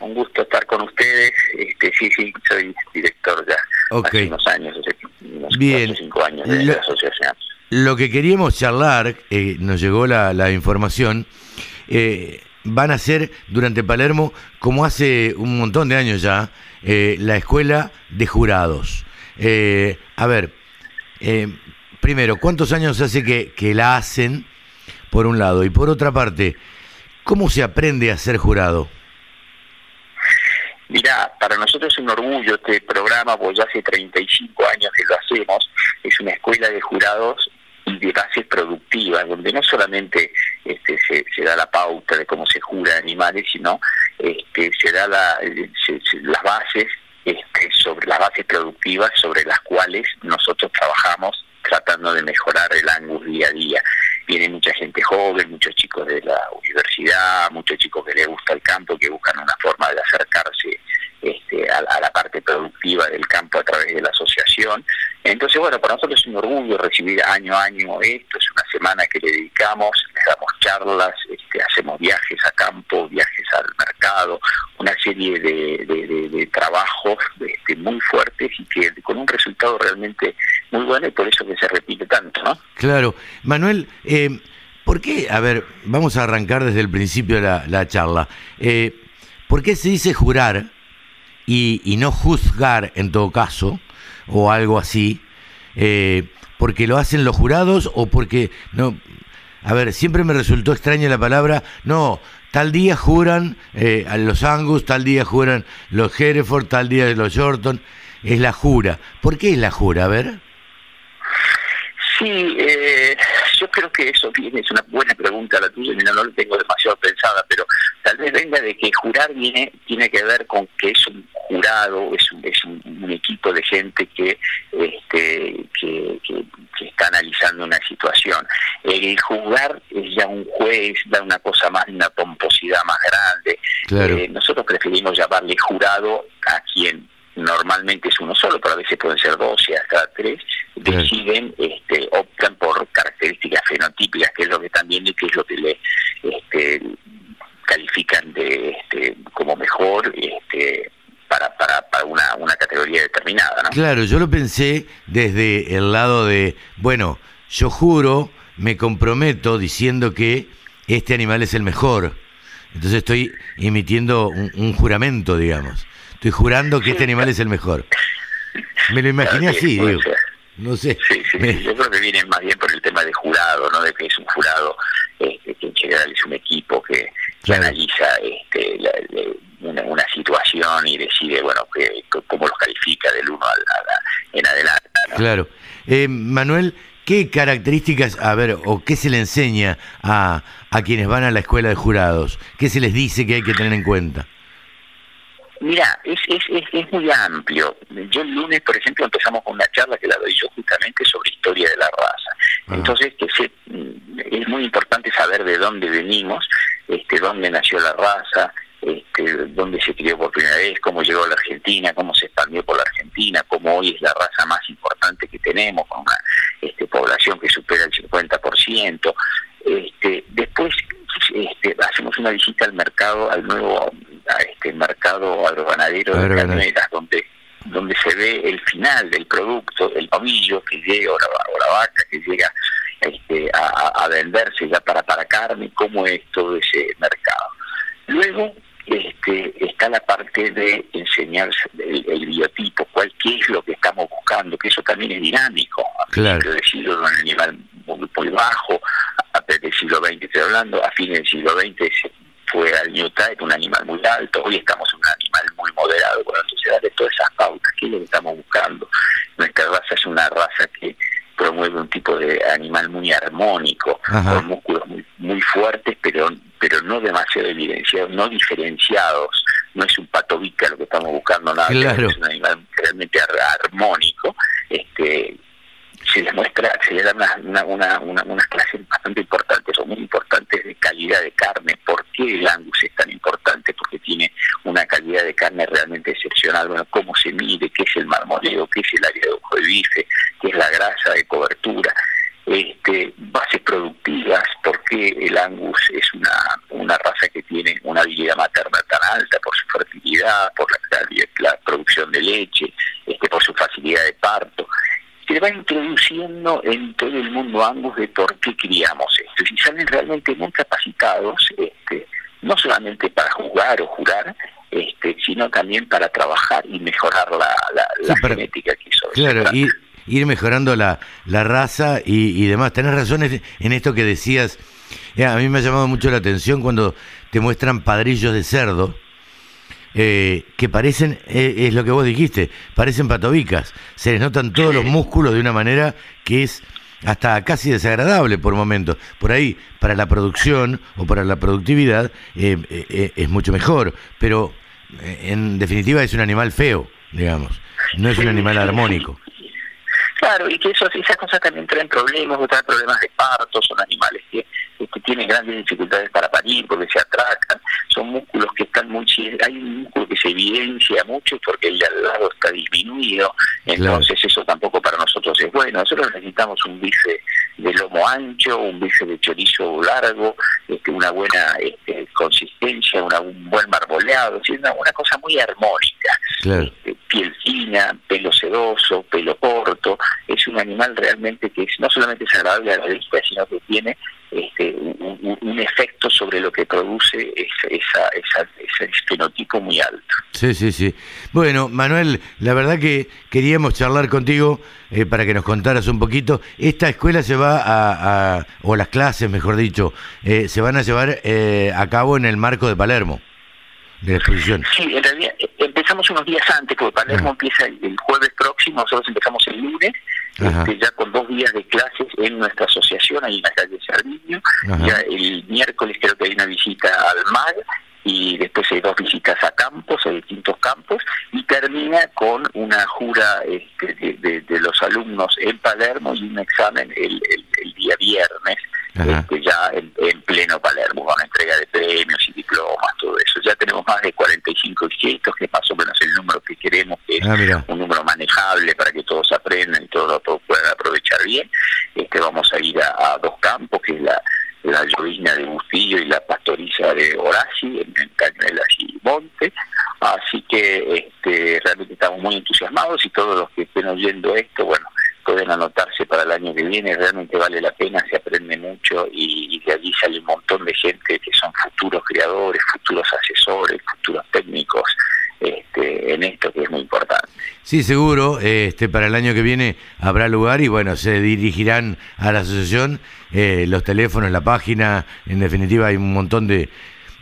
Un gusto estar con ustedes. Este, sí, sí, soy director ya Ok. hace unos años, hace unos Bien. cuatro cinco años de la asociación. Lo que queríamos charlar, eh, nos llegó la, la información, eh, van a ser durante Palermo, como hace un montón de años ya, eh, la escuela de jurados. Eh, a ver, eh, primero, ¿cuántos años hace que, que la hacen, por un lado? Y por otra parte, ¿cómo se aprende a ser jurado? Mirá, para nosotros es un orgullo este programa, porque ya hace 35 años que lo hacemos. Es una escuela de jurados y de bases productivas, donde no solamente este, se, da la pauta de cómo se jura animales, sino este, se da la, se- se- las bases este, sobre las bases productivas sobre las cuales nosotros trabajamos tratando de mejorar el Angus día a día. Viene mucha gente joven, muchos chicos de la universidad, muchos chicos que les gusta el campo, que buscan una forma de acercarse este, a, a la parte productiva del campo a través de la asociación. Entonces, bueno, para nosotros es un orgullo recibir año a año esto, es una semana que le dedicamos, les damos charlas, este, hacemos viajes a campo, viajes al mercado, una serie de, trabajos este, muy fuertes y que con un resultado realmente muy bueno y por eso que se repite tanto, ¿no? Claro. Manuel, eh, ¿por qué? A ver, vamos a arrancar desde el principio de la, la charla. Eh, ¿Por qué se dice jurar y, y no juzgar en todo caso, o algo así? Eh, ¿Porque lo hacen los jurados o porque no? A ver, siempre me resultó extraña la palabra, no, tal día juran eh, a los Angus, tal día juran los Hereford, tal día los Shorton, es la jura. ¿Por qué es la jura? A ver. Sí, eh, yo creo que eso viene, es una buena pregunta la tuya, mira, no lo tengo demasiado pensada, pero tal vez venga de que jurar viene tiene que ver con que es un jurado, es un, es un, un equipo de gente que, este, que, que- que está analizando una situación. El juzgar es ya un juez, da una cosa más, una pomposidad más grande. Claro. Eh, nosotros preferimos llamarle jurado a quien normalmente es uno solo, pero a veces pueden ser dos y hasta tres, deciden, este, optan por características fenotípicas, que es lo que también que es lo que le este, califican de este, como mejor este, para, para, para una, una categoría determinada. ¿no? Claro, yo lo pensé desde el lado de, bueno, yo juro, me comprometo diciendo que este animal es el mejor. Entonces estoy emitiendo un, un juramento, digamos. Estoy jurando que este animal es el mejor. Me lo imaginé Claro, así, digo. ser. No sé. Sí, sí, yo creo que viene más bien por el tema de jurado, ¿no? De que es un jurado este, que en general es un equipo que, que analiza este, la- la- una, una situación y decide, bueno, que, cómo los califica del uno al, a la- en adelante. ¿no? Claro. Eh, Manuel, ¿qué características, a ver, o qué se le enseña a, a quienes van a la escuela de jurados? ¿Qué se les dice que hay que tener en cuenta? Mira, es, es, es, es muy amplio. Yo el lunes, por ejemplo, empezamos con una charla que la doy yo justamente sobre historia de la raza. Entonces, que se, es muy importante saber de dónde venimos, este, dónde nació la raza, este, dónde se crió por primera vez, cómo llegó a la Argentina, cómo se expandió por la Argentina, cómo hoy es la raza más importante que tenemos, con una este, población que supera el 50%. Este, después este, hacemos una visita al mercado, al nuevo a este mercado agroganadero de. Cañuelas, donde donde se ve el final del producto, el novillo que llega o la, o la vaca que llega este, a, a- a venderse ya para, para carne, cómo es todo ese mercado. Luego este, está la parte de enseñar el, el biotipo, cuál qué es lo que estamos buscando, que eso también es dinámico. A Claro. principios del siglo era un animal muy, muy bajo, a partir del siglo XX estoy hablando, a fines del siglo XX se fue al New Type, un animal muy alto, hoy estamos en un animal muy moderado, bueno, entonces darle todas esas pautas, ¿qué es lo que estamos buscando? Nuestra raza es una raza que promueve un tipo de animal muy armónico, Ajá. con músculos muy, muy fuertes, pero pero no demasiado evidenciados, no diferenciados, no es un patobica lo que estamos buscando, nada, Claro. es un animal realmente ar- armónico, este se le muestra, se le da una, una, una, una- unas clases bastante importantes o muy importantes de calidad de carne. ¿Por qué el Angus es tan importante? Porque tiene una calidad de carne realmente excepcional. Bueno, cómo se mide, qué es el marmoleo, qué es el área de ojo de bife, qué es la grasa de cobertura. Este, bases productivas, por qué el Angus es una, una raza que tiene una habilidad materna tan alta por su fertilidad, por la, la producción de leche, este, por su facilidad de parto se va introduciendo en todo el mundo Angus de por qué criamos esto. Y salen realmente muy capacitados, este, no solamente para jugar o jurar, este, sino también para trabajar y mejorar la, la, la Sí, para- genética que hizo. Claro, ir, ir mejorando la, la raza y, y demás. Tenés razón en en esto que decías. Eh, a mí me ha llamado mucho la atención cuando te muestran padrillos de cerdo. Eh, que parecen, eh, es lo que vos dijiste, parecen patobicas. Se les notan todos los músculos de una manera que es hasta casi desagradable por momentos. Por ahí, para la producción o para la productividad, eh, eh, es mucho mejor. Pero, eh, en definitiva, es un animal feo, digamos. No es un animal armónico. Claro, y que eso, esas cosas también traen problemas, o traen problemas de parto, son animales que, que tienen grandes dificultades para parir porque se atracan, son músculos que están muy... Hay un músculo que se evidencia mucho porque el de al lado está disminuido, entonces eso tampoco para nosotros es bueno. Nosotros necesitamos un bife de lomo ancho, un bife de chorizo largo, este, una buena este, consistencia, una- un buen marmoleado, es decir, una, una cosa muy armónica Claro. eh, piel fina, pelo sedoso, pelo corto, es un animal realmente que es, no solamente es agradable a la vista, sino que tiene este, un, efecto sobre lo que produce esa, esa, esa- ese fenotipo muy alto. Sí, sí, sí. Bueno, Manuel, la verdad que queríamos charlar contigo eh, para que nos contaras un poquito. Esta escuela se va a, a- o las clases, mejor dicho, eh, se van a llevar eh, a cabo en el marco de Palermo, de la exposición. Sí, en realidad eh, empezamos unos días antes, porque Palermo empieza el, el jueves próximo, nosotros empezamos el lunes. Este, ya con dos días de clases en nuestra asociación, ahí en la calle Sardiño. Ajá. Ya el miércoles creo que hay una visita al MAG y después hay dos visitas a campos, a distintos campos, y termina con una jura este, de, de- de los alumnos en Palermo y un examen el, el- el día viernes. Este, ya en, en pleno Palermo, con entrega de premios y diplomas, todo eso. Ya tenemos más de 45 inscritos, que es más o menos el número que queremos que Ah, mira. un número manejable para que todos aprendan y todos lo puedan aprovechar bien. Este, vamos a ir a, a dos campos, que es la, la llovizna de Bustillo y la pastoriza de Horaci, en, en Cañuelas y Monte. Así que este, realmente estamos muy entusiasmados y todos los que estén oyendo esto, bueno, pueden anotarse para el año que viene, realmente vale la pena, se aprende mucho y, y de allí sale un montón de gente que son futuros creadores, futuros asesores, futuros técnicos este, en esto que es muy importante. Sí, seguro. Este, para el año que viene habrá lugar y bueno, se dirigirán a la asociación eh, los teléfonos, la página. En definitiva, hay un montón de,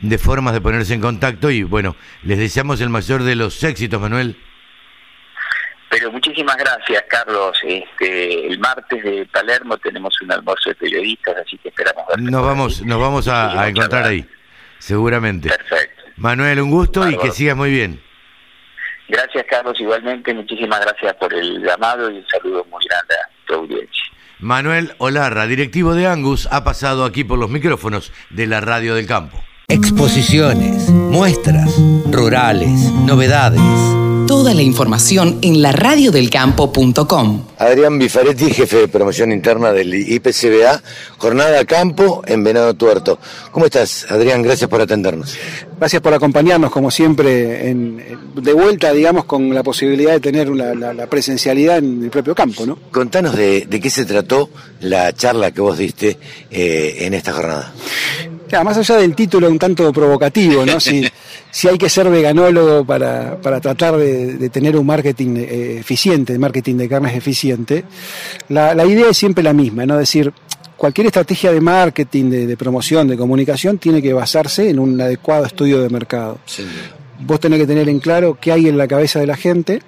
de formas de ponerse en contacto y bueno, les deseamos el mayor de los éxitos, Manuel. Pero muchísimas gracias, Carlos. Este, el martes de Palermo tenemos un almuerzo de periodistas, así que esperamos Nos vamos, nos vamos a, encontrar ahí, seguramente. Perfecto. Manuel, un gusto y que sigas muy bien. Gracias, Carlos, igualmente. Muchísimas gracias por el llamado y un saludo muy grande a tu audiencia. Manuel Olarra, directivo de Angus, ha pasado aquí por los micrófonos de la Radio del Campo. Exposiciones, muestras, rurales, novedades. Toda la información en laradiodelcampo.com. Adrián Bifaretti, jefe de promoción interna del IPCBA, jornada campo en Venado Tuerto. ¿Cómo estás, Adrián? Gracias por atendernos. Gracias por acompañarnos, como siempre, en- de vuelta, digamos, con la posibilidad de tener una- la, la presencialidad en el propio campo, ¿no? Contanos de, de qué se trató la charla que vos diste eh, en esta jornada. Claro, más allá del título un tanto provocativo, ¿no? Si, si hay que ser veganólogo para, para tratar de, de tener un marketing eh, eficiente, marketing de carnes eficiente, la, la idea es siempre la misma, ¿no? Es decir, cualquier estrategia de marketing, de, de promoción, de comunicación, tiene que basarse en un adecuado estudio de mercado. Vos tenés que tener en claro qué hay en la cabeza de la gente,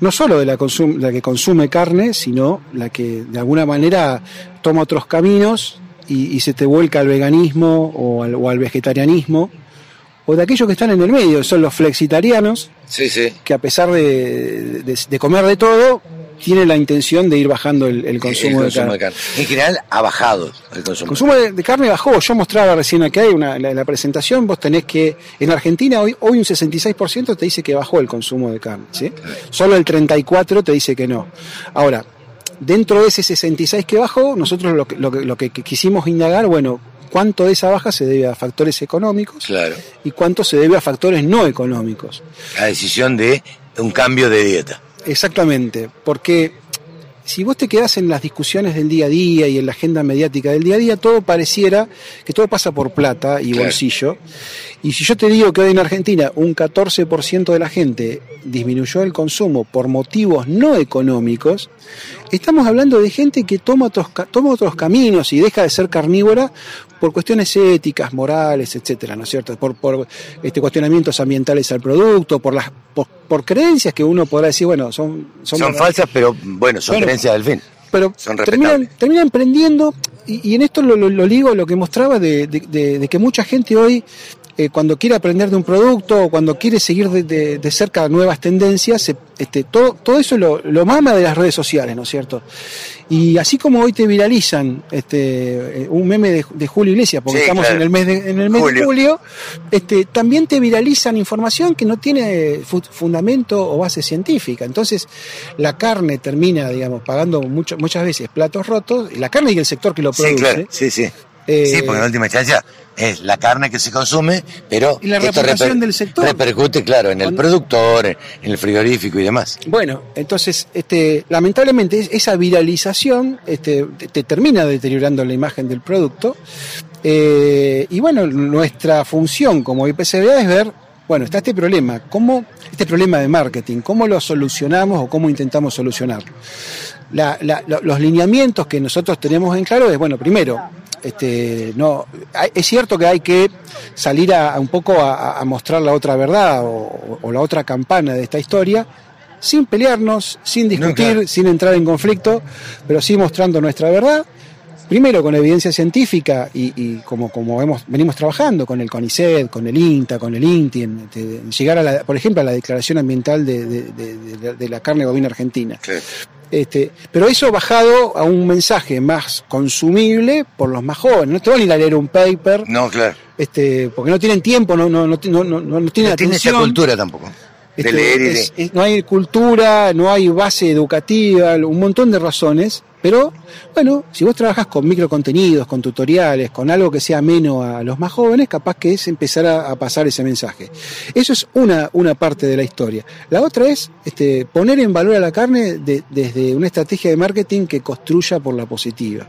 no solo de la, consum- la que consume carne, sino la que de alguna manera toma otros caminos y, y se te vuelca al veganismo o al, o al vegetarianismo, o de aquellos que están en el medio, son los flexitarianos, Sí, sí. que a pesar de, de- de comer de todo, tienen la intención de ir bajando el, el consumo, El de carne. de carne. En general ha bajado el consumo. El consumo de, de carne bajó. Yo mostraba recién acá hay una, la, la presentación, vos tenés que, en Argentina hoy, hoy un 66% te dice que bajó el consumo de carne, ¿sí? Solo el 34% te dice que no. Ahora, dentro de ese 66 que bajó, nosotros lo que, lo que, lo que quisimos indagar, bueno, cuánto de esa baja se debe a factores económicos Claro. y cuánto se debe a factores no económicos. La decisión de un cambio de dieta. Exactamente, porque si vos te quedás en las discusiones del día a día y en la agenda mediática del día a día, todo pareciera que todo pasa por plata y Claro. bolsillo. Y si yo te digo que hoy en Argentina un 14% de la gente disminuyó el consumo por motivos no económicos, estamos hablando de gente que toma otros, toma otros caminos y deja de ser carnívora por cuestiones éticas, morales, etcétera, ¿no es cierto? Por, por este, cuestionamientos ambientales al producto, por las por, por creencias que uno podrá decir, bueno, son, son, Son, falsas, pero bueno, son Bueno, creencias del fin. pero Son terminan, terminan emprendiendo, y, y en esto lo, lo- lo ligo a lo que mostraba de, de- de- de que mucha gente hoy, eh, cuando quiere aprender de un producto o cuando quiere seguir de, de- de cerca nuevas tendencias, se- este, todo, todo eso lo, lo mama de las redes sociales, ¿no es cierto? Y así como hoy te viralizan este, eh, un meme de, de Julio Iglesias, porque Sí, estamos claro. en el mes de, en el mes de Julio. julio, este, también te viralizan información que no tiene fu- fundamento o base científica. Entonces, la carne termina, digamos, pagando mucho- muchas veces platos rotos, y la carne y el sector que lo Sí, produce. claro. Sí, sí. Eh, sí, porque en última instancia es la carne que se consume, pero Y la esto reputación reper- del sector. repercute, claro, en el productor, en el frigorífico y demás. Bueno, entonces, este, lamentablemente es- esa viralización este, te, te termina deteriorando la imagen del producto. Eh, y bueno, nuestra función como IPCBA es ver, bueno, está este problema, ¿cómo, este problema de marketing, cómo lo solucionamos o cómo intentamos solucionarlo? La- la- lo- los lineamientos que nosotros tenemos en claro es, bueno, primero, este, no, es cierto que hay que salir a, a un poco a, a mostrar la otra verdad o, o la otra campana de esta historia, sin pelearnos, sin discutir, claro. sin entrar en conflicto, pero sí mostrando nuestra verdad. Primero con evidencia científica y, y como, como hemos, venimos trabajando con el CONICET, con el INTA, con el INTI, en, en llegar a la, por ejemplo, a la declaración ambiental de, de- de- de la- de la carne bovina argentina. Este, pero eso bajado a un mensaje más consumible por los más jóvenes. No te van a ir a leer un paper, No, claro. este, porque no tienen tiempo, no, no, no, no, no, no tienen No tiene esa cultura tampoco. Este, leer y de- es- es- no hay cultura, no hay base educativa, un montón de razones. Pero, bueno, si vos trabajas con microcontenidos, con tutoriales, con algo que sea ameno a los más jóvenes, capaz que es empezar a, a pasar ese mensaje. Eso es una, una parte de la historia. La otra es este, poner en valor a la carne de- desde una estrategia de marketing que construya por la positiva.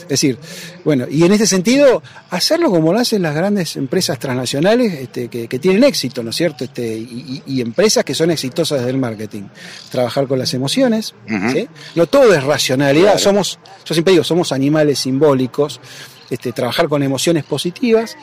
Es decir, bueno, y en ese sentido, hacerlo como lo hacen las grandes empresas transnacionales este, que, que tienen éxito, ¿no es cierto? Este, y, y- y empresas que son exitosas desde el marketing. Trabajar con las emociones, ¿sí? No todo es racionalidad, somos, yo siempre digo, somos animales simbólicos, este, trabajar con emociones positivas,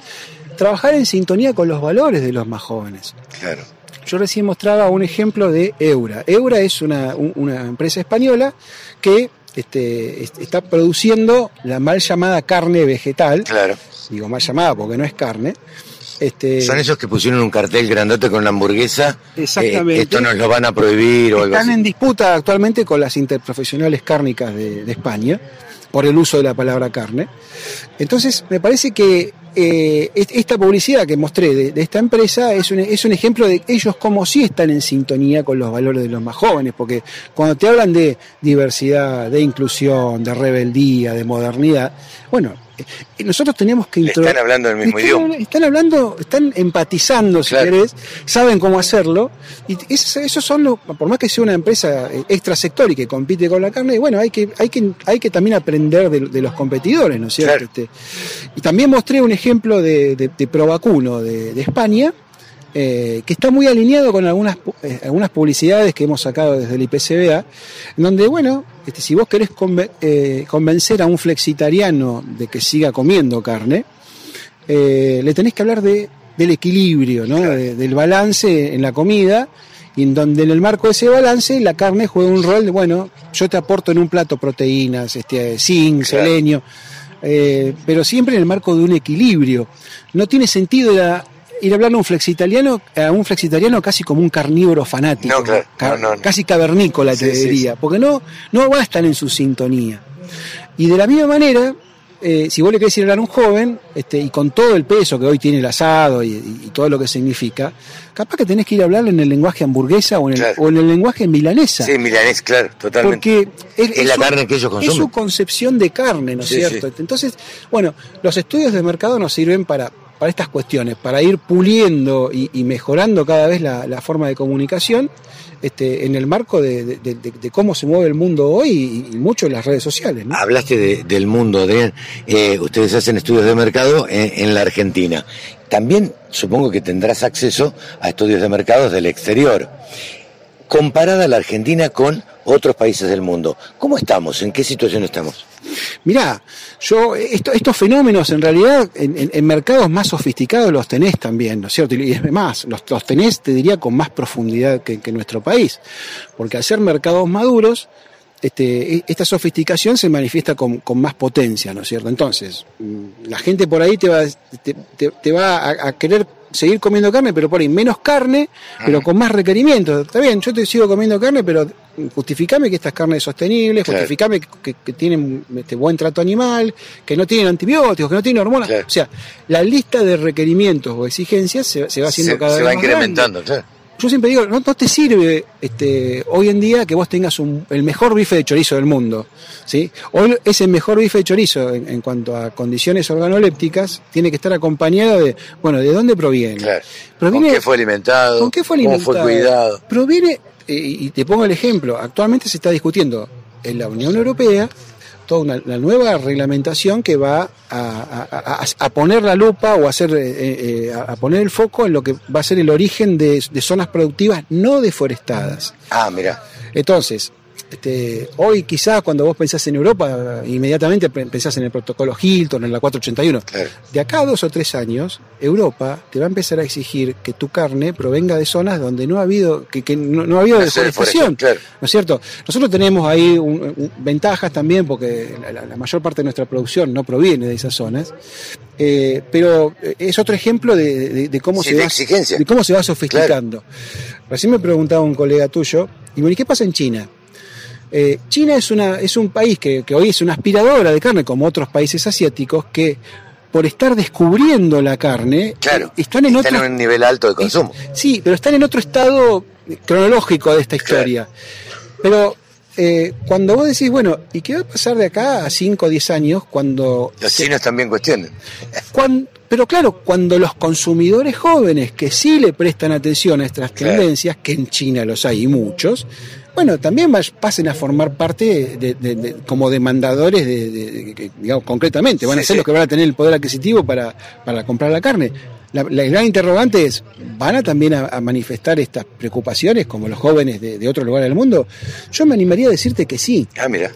trabajar en sintonía con los valores de los más jóvenes. Claro. Yo recién mostraba un ejemplo de Eura. Eura es una, un- una empresa española que este, est- está produciendo la mal llamada carne vegetal. Claro. Digo mal llamada porque no es carne. Este, Son esos que pusieron un cartel grandote con la hamburguesa. Exactamente. eh, esto nos lo van a prohibir o algo Están así. en disputa actualmente con las interprofesionales cárnicas de, de España por el uso de la palabra carne. Entonces, me parece que eh, est- esta publicidad que mostré de, de esta empresa es un, es un ejemplo de ellos como sí están en sintonía con los valores de los más jóvenes, porque cuando te hablan de diversidad, de inclusión, de rebeldía, de modernidad, bueno, eh, nosotros tenemos que intro- Están hablando el mismo están, idioma. están hablando, están empatizando, si querés, saben cómo hacerlo, y esos, esos son los, por más que sea una empresa eh, extrasector y que compite con la carne, bueno, hay que, hay que, hay que también aprender de, de los competidores, ¿no es cierto? Este, y también mostré un ejemplo de, de, de Provacuno de, de España, eh, que está muy alineado con algunas, eh, algunas publicidades que hemos sacado desde el IPCBA, en donde, bueno, este, si vos querés eh, convencer a un flexitariano de que siga comiendo carne, le tenés que hablar de, del equilibrio, ¿no? De- del balance en la comida, y en donde en el marco de ese balance la carne juega un rol de, bueno, yo te aporto en un plato proteínas, este, zinc, selenio, pero siempre en el marco de un equilibrio. No tiene sentido ir a, ir a hablarle a un flexitariano, a un flexitariano casi como un carnívoro fanático, No, claro. ca- No, no, casi cavernícola te Sí, sí, diría, porque no, no va a estar en su sintonía. Y de la misma manera, eh, si vos le querés ir a hablar a un joven, este, y con todo el peso que hoy tiene el asado y, y- y todo lo que significa, capaz que tenés que ir a hablarle en el lenguaje hamburguesa o en el, Claro. o en el lenguaje milanesa. Sí, milanés, claro, totalmente. Porque es, Es la su- carne que ellos Es consumen. su concepción de carne, ¿no es Sí, cierto? sí. Entonces, bueno, los estudios de mercado nos sirven para, para estas cuestiones, para ir puliendo y, mejorando cada vez la, forma de comunicación este, en el marco de, cómo se mueve el mundo hoy y, mucho en las redes sociales. Hablaste de- del mundo, Adrián. Eh, ustedes hacen estudios de mercado en, en la Argentina. También supongo que tendrás acceso a estudios de mercados del exterior. Comparada la Argentina con otros países del mundo, ¿cómo estamos? ¿En qué situación estamos? Mirá, yo, esto- estos fenómenos en realidad en, mercados más sofisticados los tenés también, ¿no es cierto? Y es más, los, los tenés, te diría, con más profundidad que, nuestro país. Porque al ser mercados maduros, este, e- esta sofisticación se manifiesta con, con más potencia, ¿no es cierto? Entonces, mm, la gente por ahí te va, te, te- va a querer seguir comiendo carne, pero por ahí menos carne, pero con más requerimientos. Está bien, yo te sigo comiendo carne, pero justificame que esta carne es sostenible, Claro. justificame que, que tienen este, buen trato animal, que no tienen antibióticos, que no tienen hormonas. O sea, la lista de requerimientos o exigencias se, se va haciendo Se, cada se vez va más incrementando, grande. claro. Yo siempre digo, no, no te sirve este, hoy en día que vos tengas un- el mejor bife de chorizo del mundo. ¿sí? Hoy ese mejor bife de chorizo en, en cuanto a condiciones organolépticas tiene que estar acompañado de, bueno, ¿de dónde proviene? Proviene- ¿Con qué fue alimentado? ¿Con qué fue ¿Cómo alimentado? fue cuidado? Proviene, eh, y te pongo el ejemplo, actualmente se está discutiendo en la Unión Europea toda una, la nueva reglamentación que va a, a- a- a poner la lupa o a, hacer, eh, eh, a poner el foco en lo que va a ser el origen de, de zonas productivas no deforestadas. Ah, mira. Entonces, este, hoy quizás cuando vos pensás en Europa, inmediatamente pe- pensás en el protocolo Hilton, en la 481. De acá a dos o tres años, Europa te va a empezar a exigir que tu carne provenga de zonas donde no ha habido, que, que no, no ha habido deforestación. claro. ¿No es cierto? Nosotros tenemos ahí un- un- ventajas también porque la, mayor parte de nuestra producción no proviene de esas zonas. Eh, pero eh, es otro ejemplo de, de- de cómo Sí, se de va, exigencia. de cómo se va sofisticando. Recién me preguntaba un colega tuyo, y bueno, ¿y qué pasa en China? Eh, China es, una, es un país que, que hoy es una aspiradora de carne, como otros países asiáticos, que por estar descubriendo la carne, Claro. están en Están otro en un nivel alto de consumo. Sí, pero están en otro estado cronológico de esta historia. Pero eh, cuando vos decís, bueno, ¿y qué va a pasar de acá a 5 o 10 años cuando... Los chinos también cuestionan. cuan- pero claro, cuando los consumidores jóvenes que sí le prestan atención a estas tendencias, que en China los hay y muchos, bueno, también vas- pasen a formar parte de, de- de- como demandadores de, digamos, concretamente, van a ser sí. los que van a tener el poder adquisitivo para, para comprar la carne. La, la gran interrogante es, ¿van a también a, a manifestar estas preocupaciones como los jóvenes de, de otros lugares del mundo? Yo me animaría a decirte que sí. Ah, mira.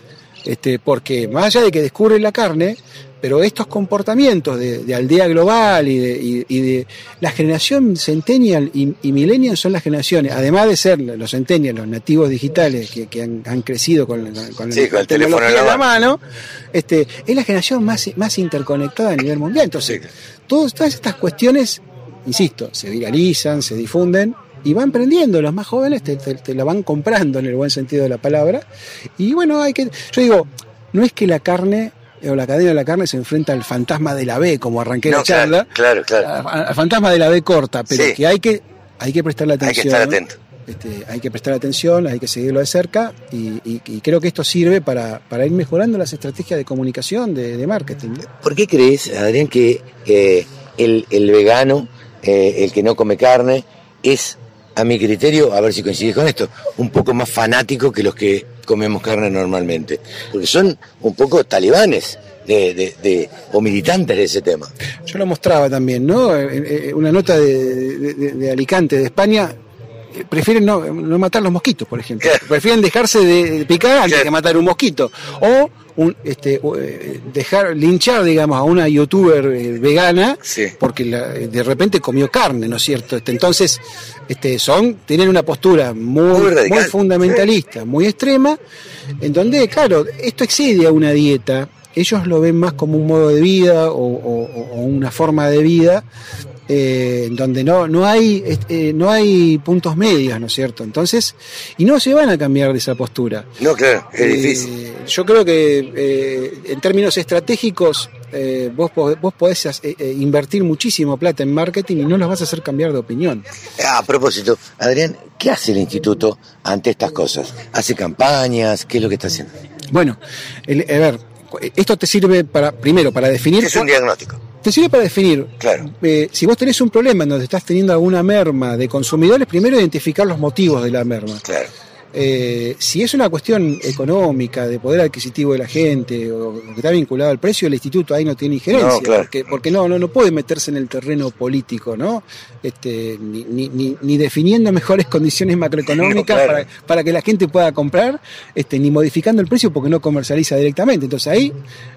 Este, porque más allá de que descubren la carne, pero estos comportamientos de, de aldea global y de, y- y de la generación centennial y, y millennial son las generaciones, además de ser los centennials, los nativos digitales que, que han, han crecido con, con Sí, con la el teléfono en la mano, este, es la generación más, más interconectada a nivel mundial. Entonces, todos- todas estas cuestiones, insisto, se viralizan, se difunden y van prendiendo. Los más jóvenes te, te- te la van comprando en el buen sentido de la palabra. Y bueno, hay que. Yo digo, no es que la carne o la cadena de la carne se enfrenta al fantasma de la B, como arranqué No, la charla, Claro, claro. al fantasma de la B corta, pero Sí. que hay que hay que prestarle Hay que atención. estar atento. Este, hay que prestar atención, hay que seguirlo de cerca y, y- y creo que esto sirve para, para ir mejorando las estrategias de comunicación, de, de marketing. ¿Por qué crees, Adrián, que eh, el, el vegano, eh, el que no come carne, es, a mi criterio, a ver si coincides con esto, un poco más fanático que los que comemos carne normalmente? Porque son un poco talibanes de, de- o militantes de ese tema. Yo lo mostraba también, ¿no? Eh, eh, Una nota de, de- Alicante, de España, prefieren no, no matar los mosquitos, por ejemplo. Prefieren dejarse de picar antes que matar un mosquito. O un, este, eh, dejar linchar, digamos, a una youtuber eh, vegana porque la- de repente comió carne, ¿no es cierto? Este, entonces, este, son, tienen una postura muy, Muy muy, radical. fundamentalista, muy extrema, en donde, claro, esto excede a una dieta. Ellos lo ven más como un modo de vida o, o- o una forma de vida eh, donde no, no, hay, este, no hay puntos medios, ¿no es cierto? Entonces, y no se van a cambiar de esa postura. No, claro, es Eh, difícil. Yo creo que eh, en términos estratégicos eh, vos, vos podés eh, eh, invertir muchísimo plata en marketing y no los vas a hacer cambiar de opinión. A propósito, Adrián, ¿qué hace el instituto ante estas cosas? ¿Hace campañas? ¿Qué es lo que está haciendo? Bueno, el- a ver, esto te sirve para, primero, para definir... Es un diagnóstico. Te sirve para definir, Claro. eh, si vos tenés un problema en donde estás teniendo alguna merma de consumidores, primero identificar los motivos de la merma. Claro. Eh, si es una cuestión económica, de poder adquisitivo de la gente, o, que está vinculado al precio, el instituto ahí no tiene injerencia, No, claro. porque, porque no, no, no puede meterse en el terreno político, ¿no? Este, ni, ni, ni- ni definiendo mejores condiciones macroeconómicas No, claro. para, para que la gente pueda comprar, este, ni modificando el precio porque no comercializa directamente. Entonces ahí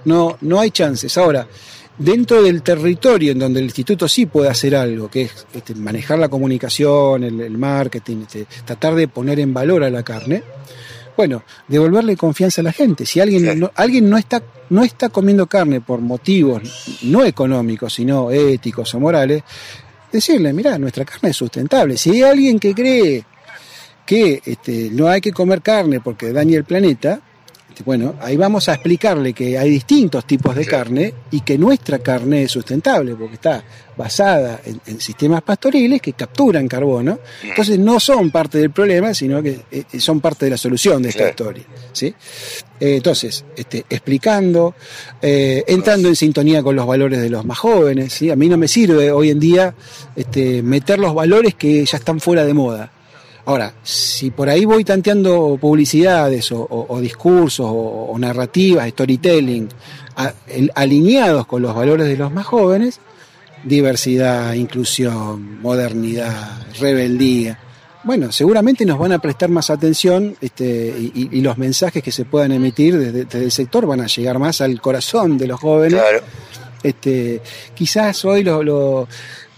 no, no hay chances. Ahora, dentro del territorio en donde el instituto sí puede hacer algo, que es este, manejar la comunicación, el, el marketing, este, tratar de poner en valor a la carne, bueno, devolverle confianza a la gente. Si alguien no, alguien no está no está comiendo carne por motivos no económicos, sino éticos o morales, decirle, mira, nuestra carne es sustentable. Si hay alguien que cree que este, no hay que comer carne porque daña el planeta, bueno, ahí vamos a explicarle que hay distintos tipos de carne y que nuestra carne es sustentable porque está basada en, en sistemas pastoriles que capturan carbono. Entonces no son parte del problema, sino que eh, son parte de la solución de esta historia. ¿sí? Eh, entonces, este, explicando, eh, entrando en sintonía con los valores de los más jóvenes. ¿sí? A mí no me sirve hoy en día este, meter los valores que ya están fuera de moda. Ahora, si por ahí voy tanteando publicidades o, o- o discursos o, o narrativas, storytelling, a- el- alineados con los valores de los más jóvenes, diversidad, inclusión, modernidad, rebeldía, bueno, seguramente nos van a prestar más atención este, y, y- los mensajes que se puedan emitir desde, desde el sector van a llegar más al corazón de los jóvenes. Este, quizás hoy lo, lo-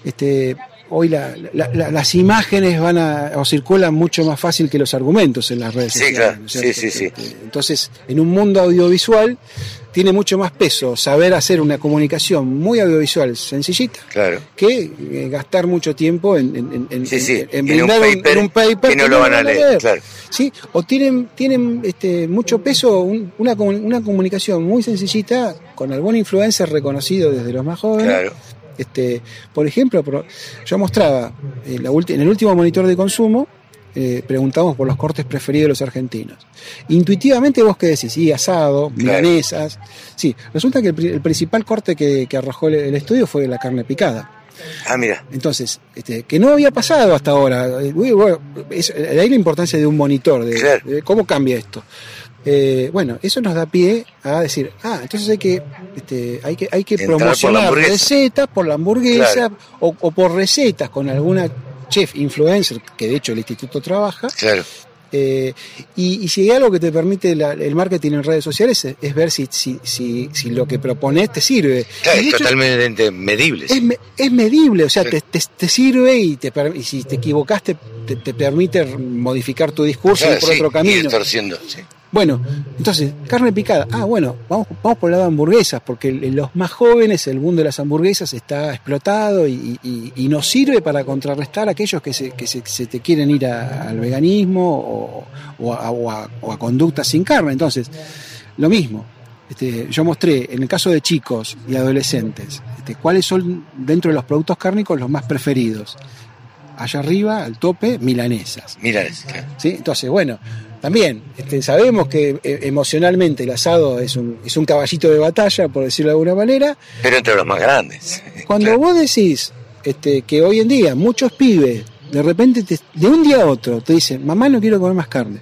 este, hoy la- la- la- las imágenes van a o circulan mucho más fácil que los argumentos en las redes Sí, sociales. claro. ¿no es Sí, sí, sí. Este, entonces, en un mundo audiovisual tiene mucho más peso saber hacer una comunicación muy audiovisual sencillita Claro. que eh, gastar mucho tiempo en, en, en- en- Sí, sí, brindar un, paper un paper que no lo van a leer, claro. ¿sí? O tienen, tienen este, mucho peso un- una, una comunicación muy sencillita con algún influencer reconocido desde los más jóvenes. Claro. Este, por ejemplo, yo mostraba eh, la en el último monitor de consumo eh, preguntamos por los cortes preferidos de los argentinos. Intuitivamente vos qué decís, sí, asado, milanesas. Sí, resulta que el, pri- el principal corte que, que arrojó el, el estudio fue la carne picada. Ah, mira. Entonces, este, que no había pasado hasta ahora. Eh, uy, bueno, es- de ahí la importancia de un monitor, de, de cómo cambia esto. Eh, bueno, eso nos da pie a decir, ah, entonces hay que, este, hay que, hay que Entrar por promocionar hamburguesa. recetas por la hamburguesa Claro. o, o por recetas con alguna chef influencer, que de hecho el instituto trabaja. Claro. Eh, y, y si hay algo que te permite la- el marketing en redes sociales es, es ver si, si, si, si lo que propones te sirve. Claro, Y es hecho, totalmente medible. es, es medible, o sea, te, te- te sirve y, te, y si te equivocaste te, te permite modificar tu discurso y Claro, ir por sí, otro camino. sí. Bueno, entonces, carne picada. Ah, bueno, vamos, vamos por el lado de hamburguesas, porque en los más jóvenes el mundo de las hamburguesas está explotado y, y- y nos sirve para contrarrestar a aquellos que se, que se, se te quieren ir a- al veganismo o, o a, o a- o a conductas sin carne. Entonces, lo mismo. Este, yo mostré en el caso de chicos y adolescentes este, cuáles son dentro de los productos cárnicos los más preferidos. Allá arriba, al tope, milanesas. Milanesas. ¿sí? Entonces, bueno, también este, sabemos que eh, emocionalmente el asado es un, es un caballito de batalla, por decirlo de alguna manera. Pero entre los más grandes. Cuando vos decís este, que hoy en día muchos pibes, de repente, te- de un día a otro, te dicen, mamá, no quiero comer más carne.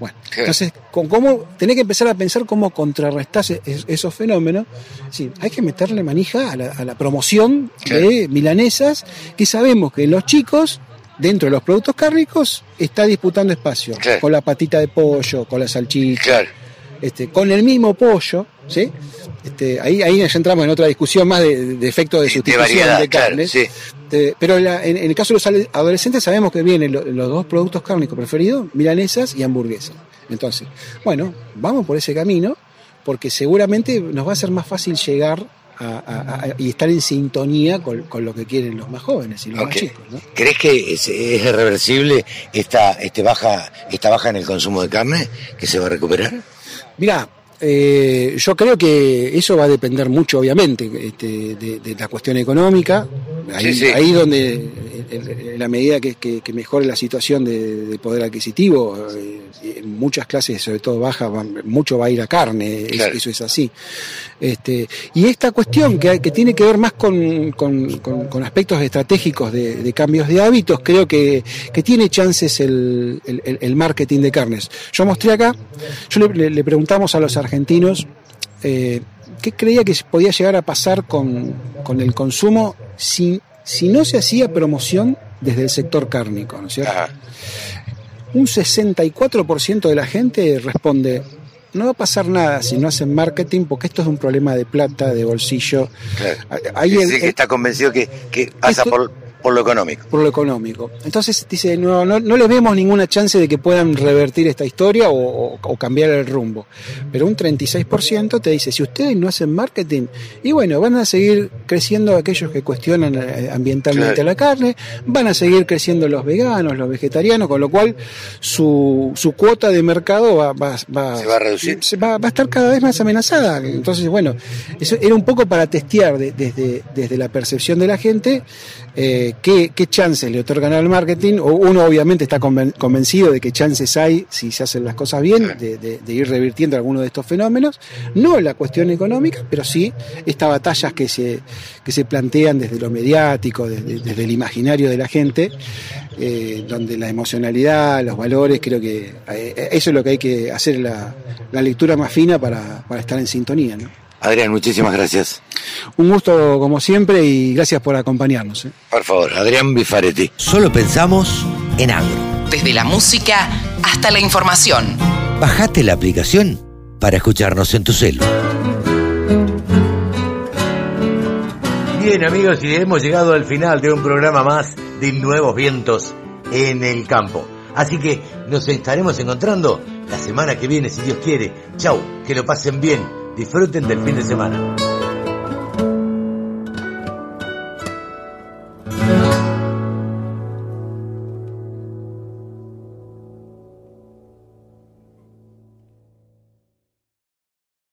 Bueno, entonces, con cómo, tenés que empezar a pensar cómo contrarrestar es- esos fenómenos. Sí, hay que meterle manija a la, a la promoción de milanesas, que sabemos que los chicos, dentro de los productos cárnicos, está disputando espacio. Con la patita de pollo, con la salchicha, este, con el mismo pollo, ¿sí? Este, ahí, ahí ya entramos en otra discusión más de, de efecto de De sustitución de, variedad, claro, carnes. sí. Este, pero la- en, en el caso de los adolescentes sabemos que vienen lo- los dos productos cárnicos preferidos, milanesas y hamburguesas. Entonces, bueno, vamos por ese camino porque seguramente nos va a ser más fácil llegar a- a- a- y estar en sintonía con, con lo que quieren los más jóvenes y los más chicos. ¿no? ¿Crees que es, es irreversible esta, este baja, esta baja en el consumo de carne que se va a recuperar? Mira, eh, yo creo que eso va a depender mucho, obviamente, este, de, de la cuestión económica. Ahí, Sí, sí. ahí donde, en- la medida que, que- que mejore la situación de, de poder adquisitivo, eh, en muchas clases, sobre todo bajas, mucho va a ir a carne, Claro. eso es así. Este, y esta cuestión que, que tiene que ver más con, con- con- con aspectos estratégicos de, de cambios de hábitos, creo que, tiene chances el, el- el- el marketing de carnes. Yo mostré acá, yo le, le- le preguntamos a los argentinos eh, qué creía que podía llegar a pasar con, con el consumo si, si no se hacía promoción desde el sector cárnico, ¿no es cierto? Un 64% de la gente responde, no va a pasar nada si no hacen marketing porque esto es un problema de plata, de bolsillo. Claro. Ahí el- que está convencido que, que pasa Esto- por, por lo económico. por lo económico. Entonces dice, no, no, no le vemos ninguna chance de que puedan revertir esta historia o, o- o cambiar el rumbo. Pero un 36% te dice, si ustedes no hacen marketing, y bueno, van a seguir creciendo aquellos que cuestionan eh, ambientalmente Claro. la carne, van a seguir creciendo los veganos, los vegetarianos, con lo cual su, su cuota de mercado va, va, va- Se va a reducir. se va, va a estar cada vez más amenazada. Entonces, bueno, eso era un poco para testear de- desde, desde la percepción de la gente eh, qué, chances le otorgan al marketing. Uno obviamente está conven- convencido de que chances hay, si se hacen las cosas bien, de, ir revirtiendo algunos de estos fenómenos. No la cuestión económica, pero sí estas batallas que se, que se plantean desde lo mediático, desde, el imaginario de la gente, eh, donde la emocionalidad, los valores, creo que eh, eso es lo que hay que hacer la, la lectura más fina para, estar en sintonía. Adrián, muchísimas gracias. Un gusto como siempre y gracias por acompañarnos. ¿eh? Por favor, Adrián Bifaretti. Solo pensamos en agro. Desde la música hasta la información. Bajate la aplicación para escucharnos en tu celu. Bien amigos, y hemos llegado al final de un programa más de Nuevos Vientos en el Campo. Así que nos estaremos encontrando la semana que viene, si Dios quiere. Chau, que lo pasen bien, disfruten del fin de semana.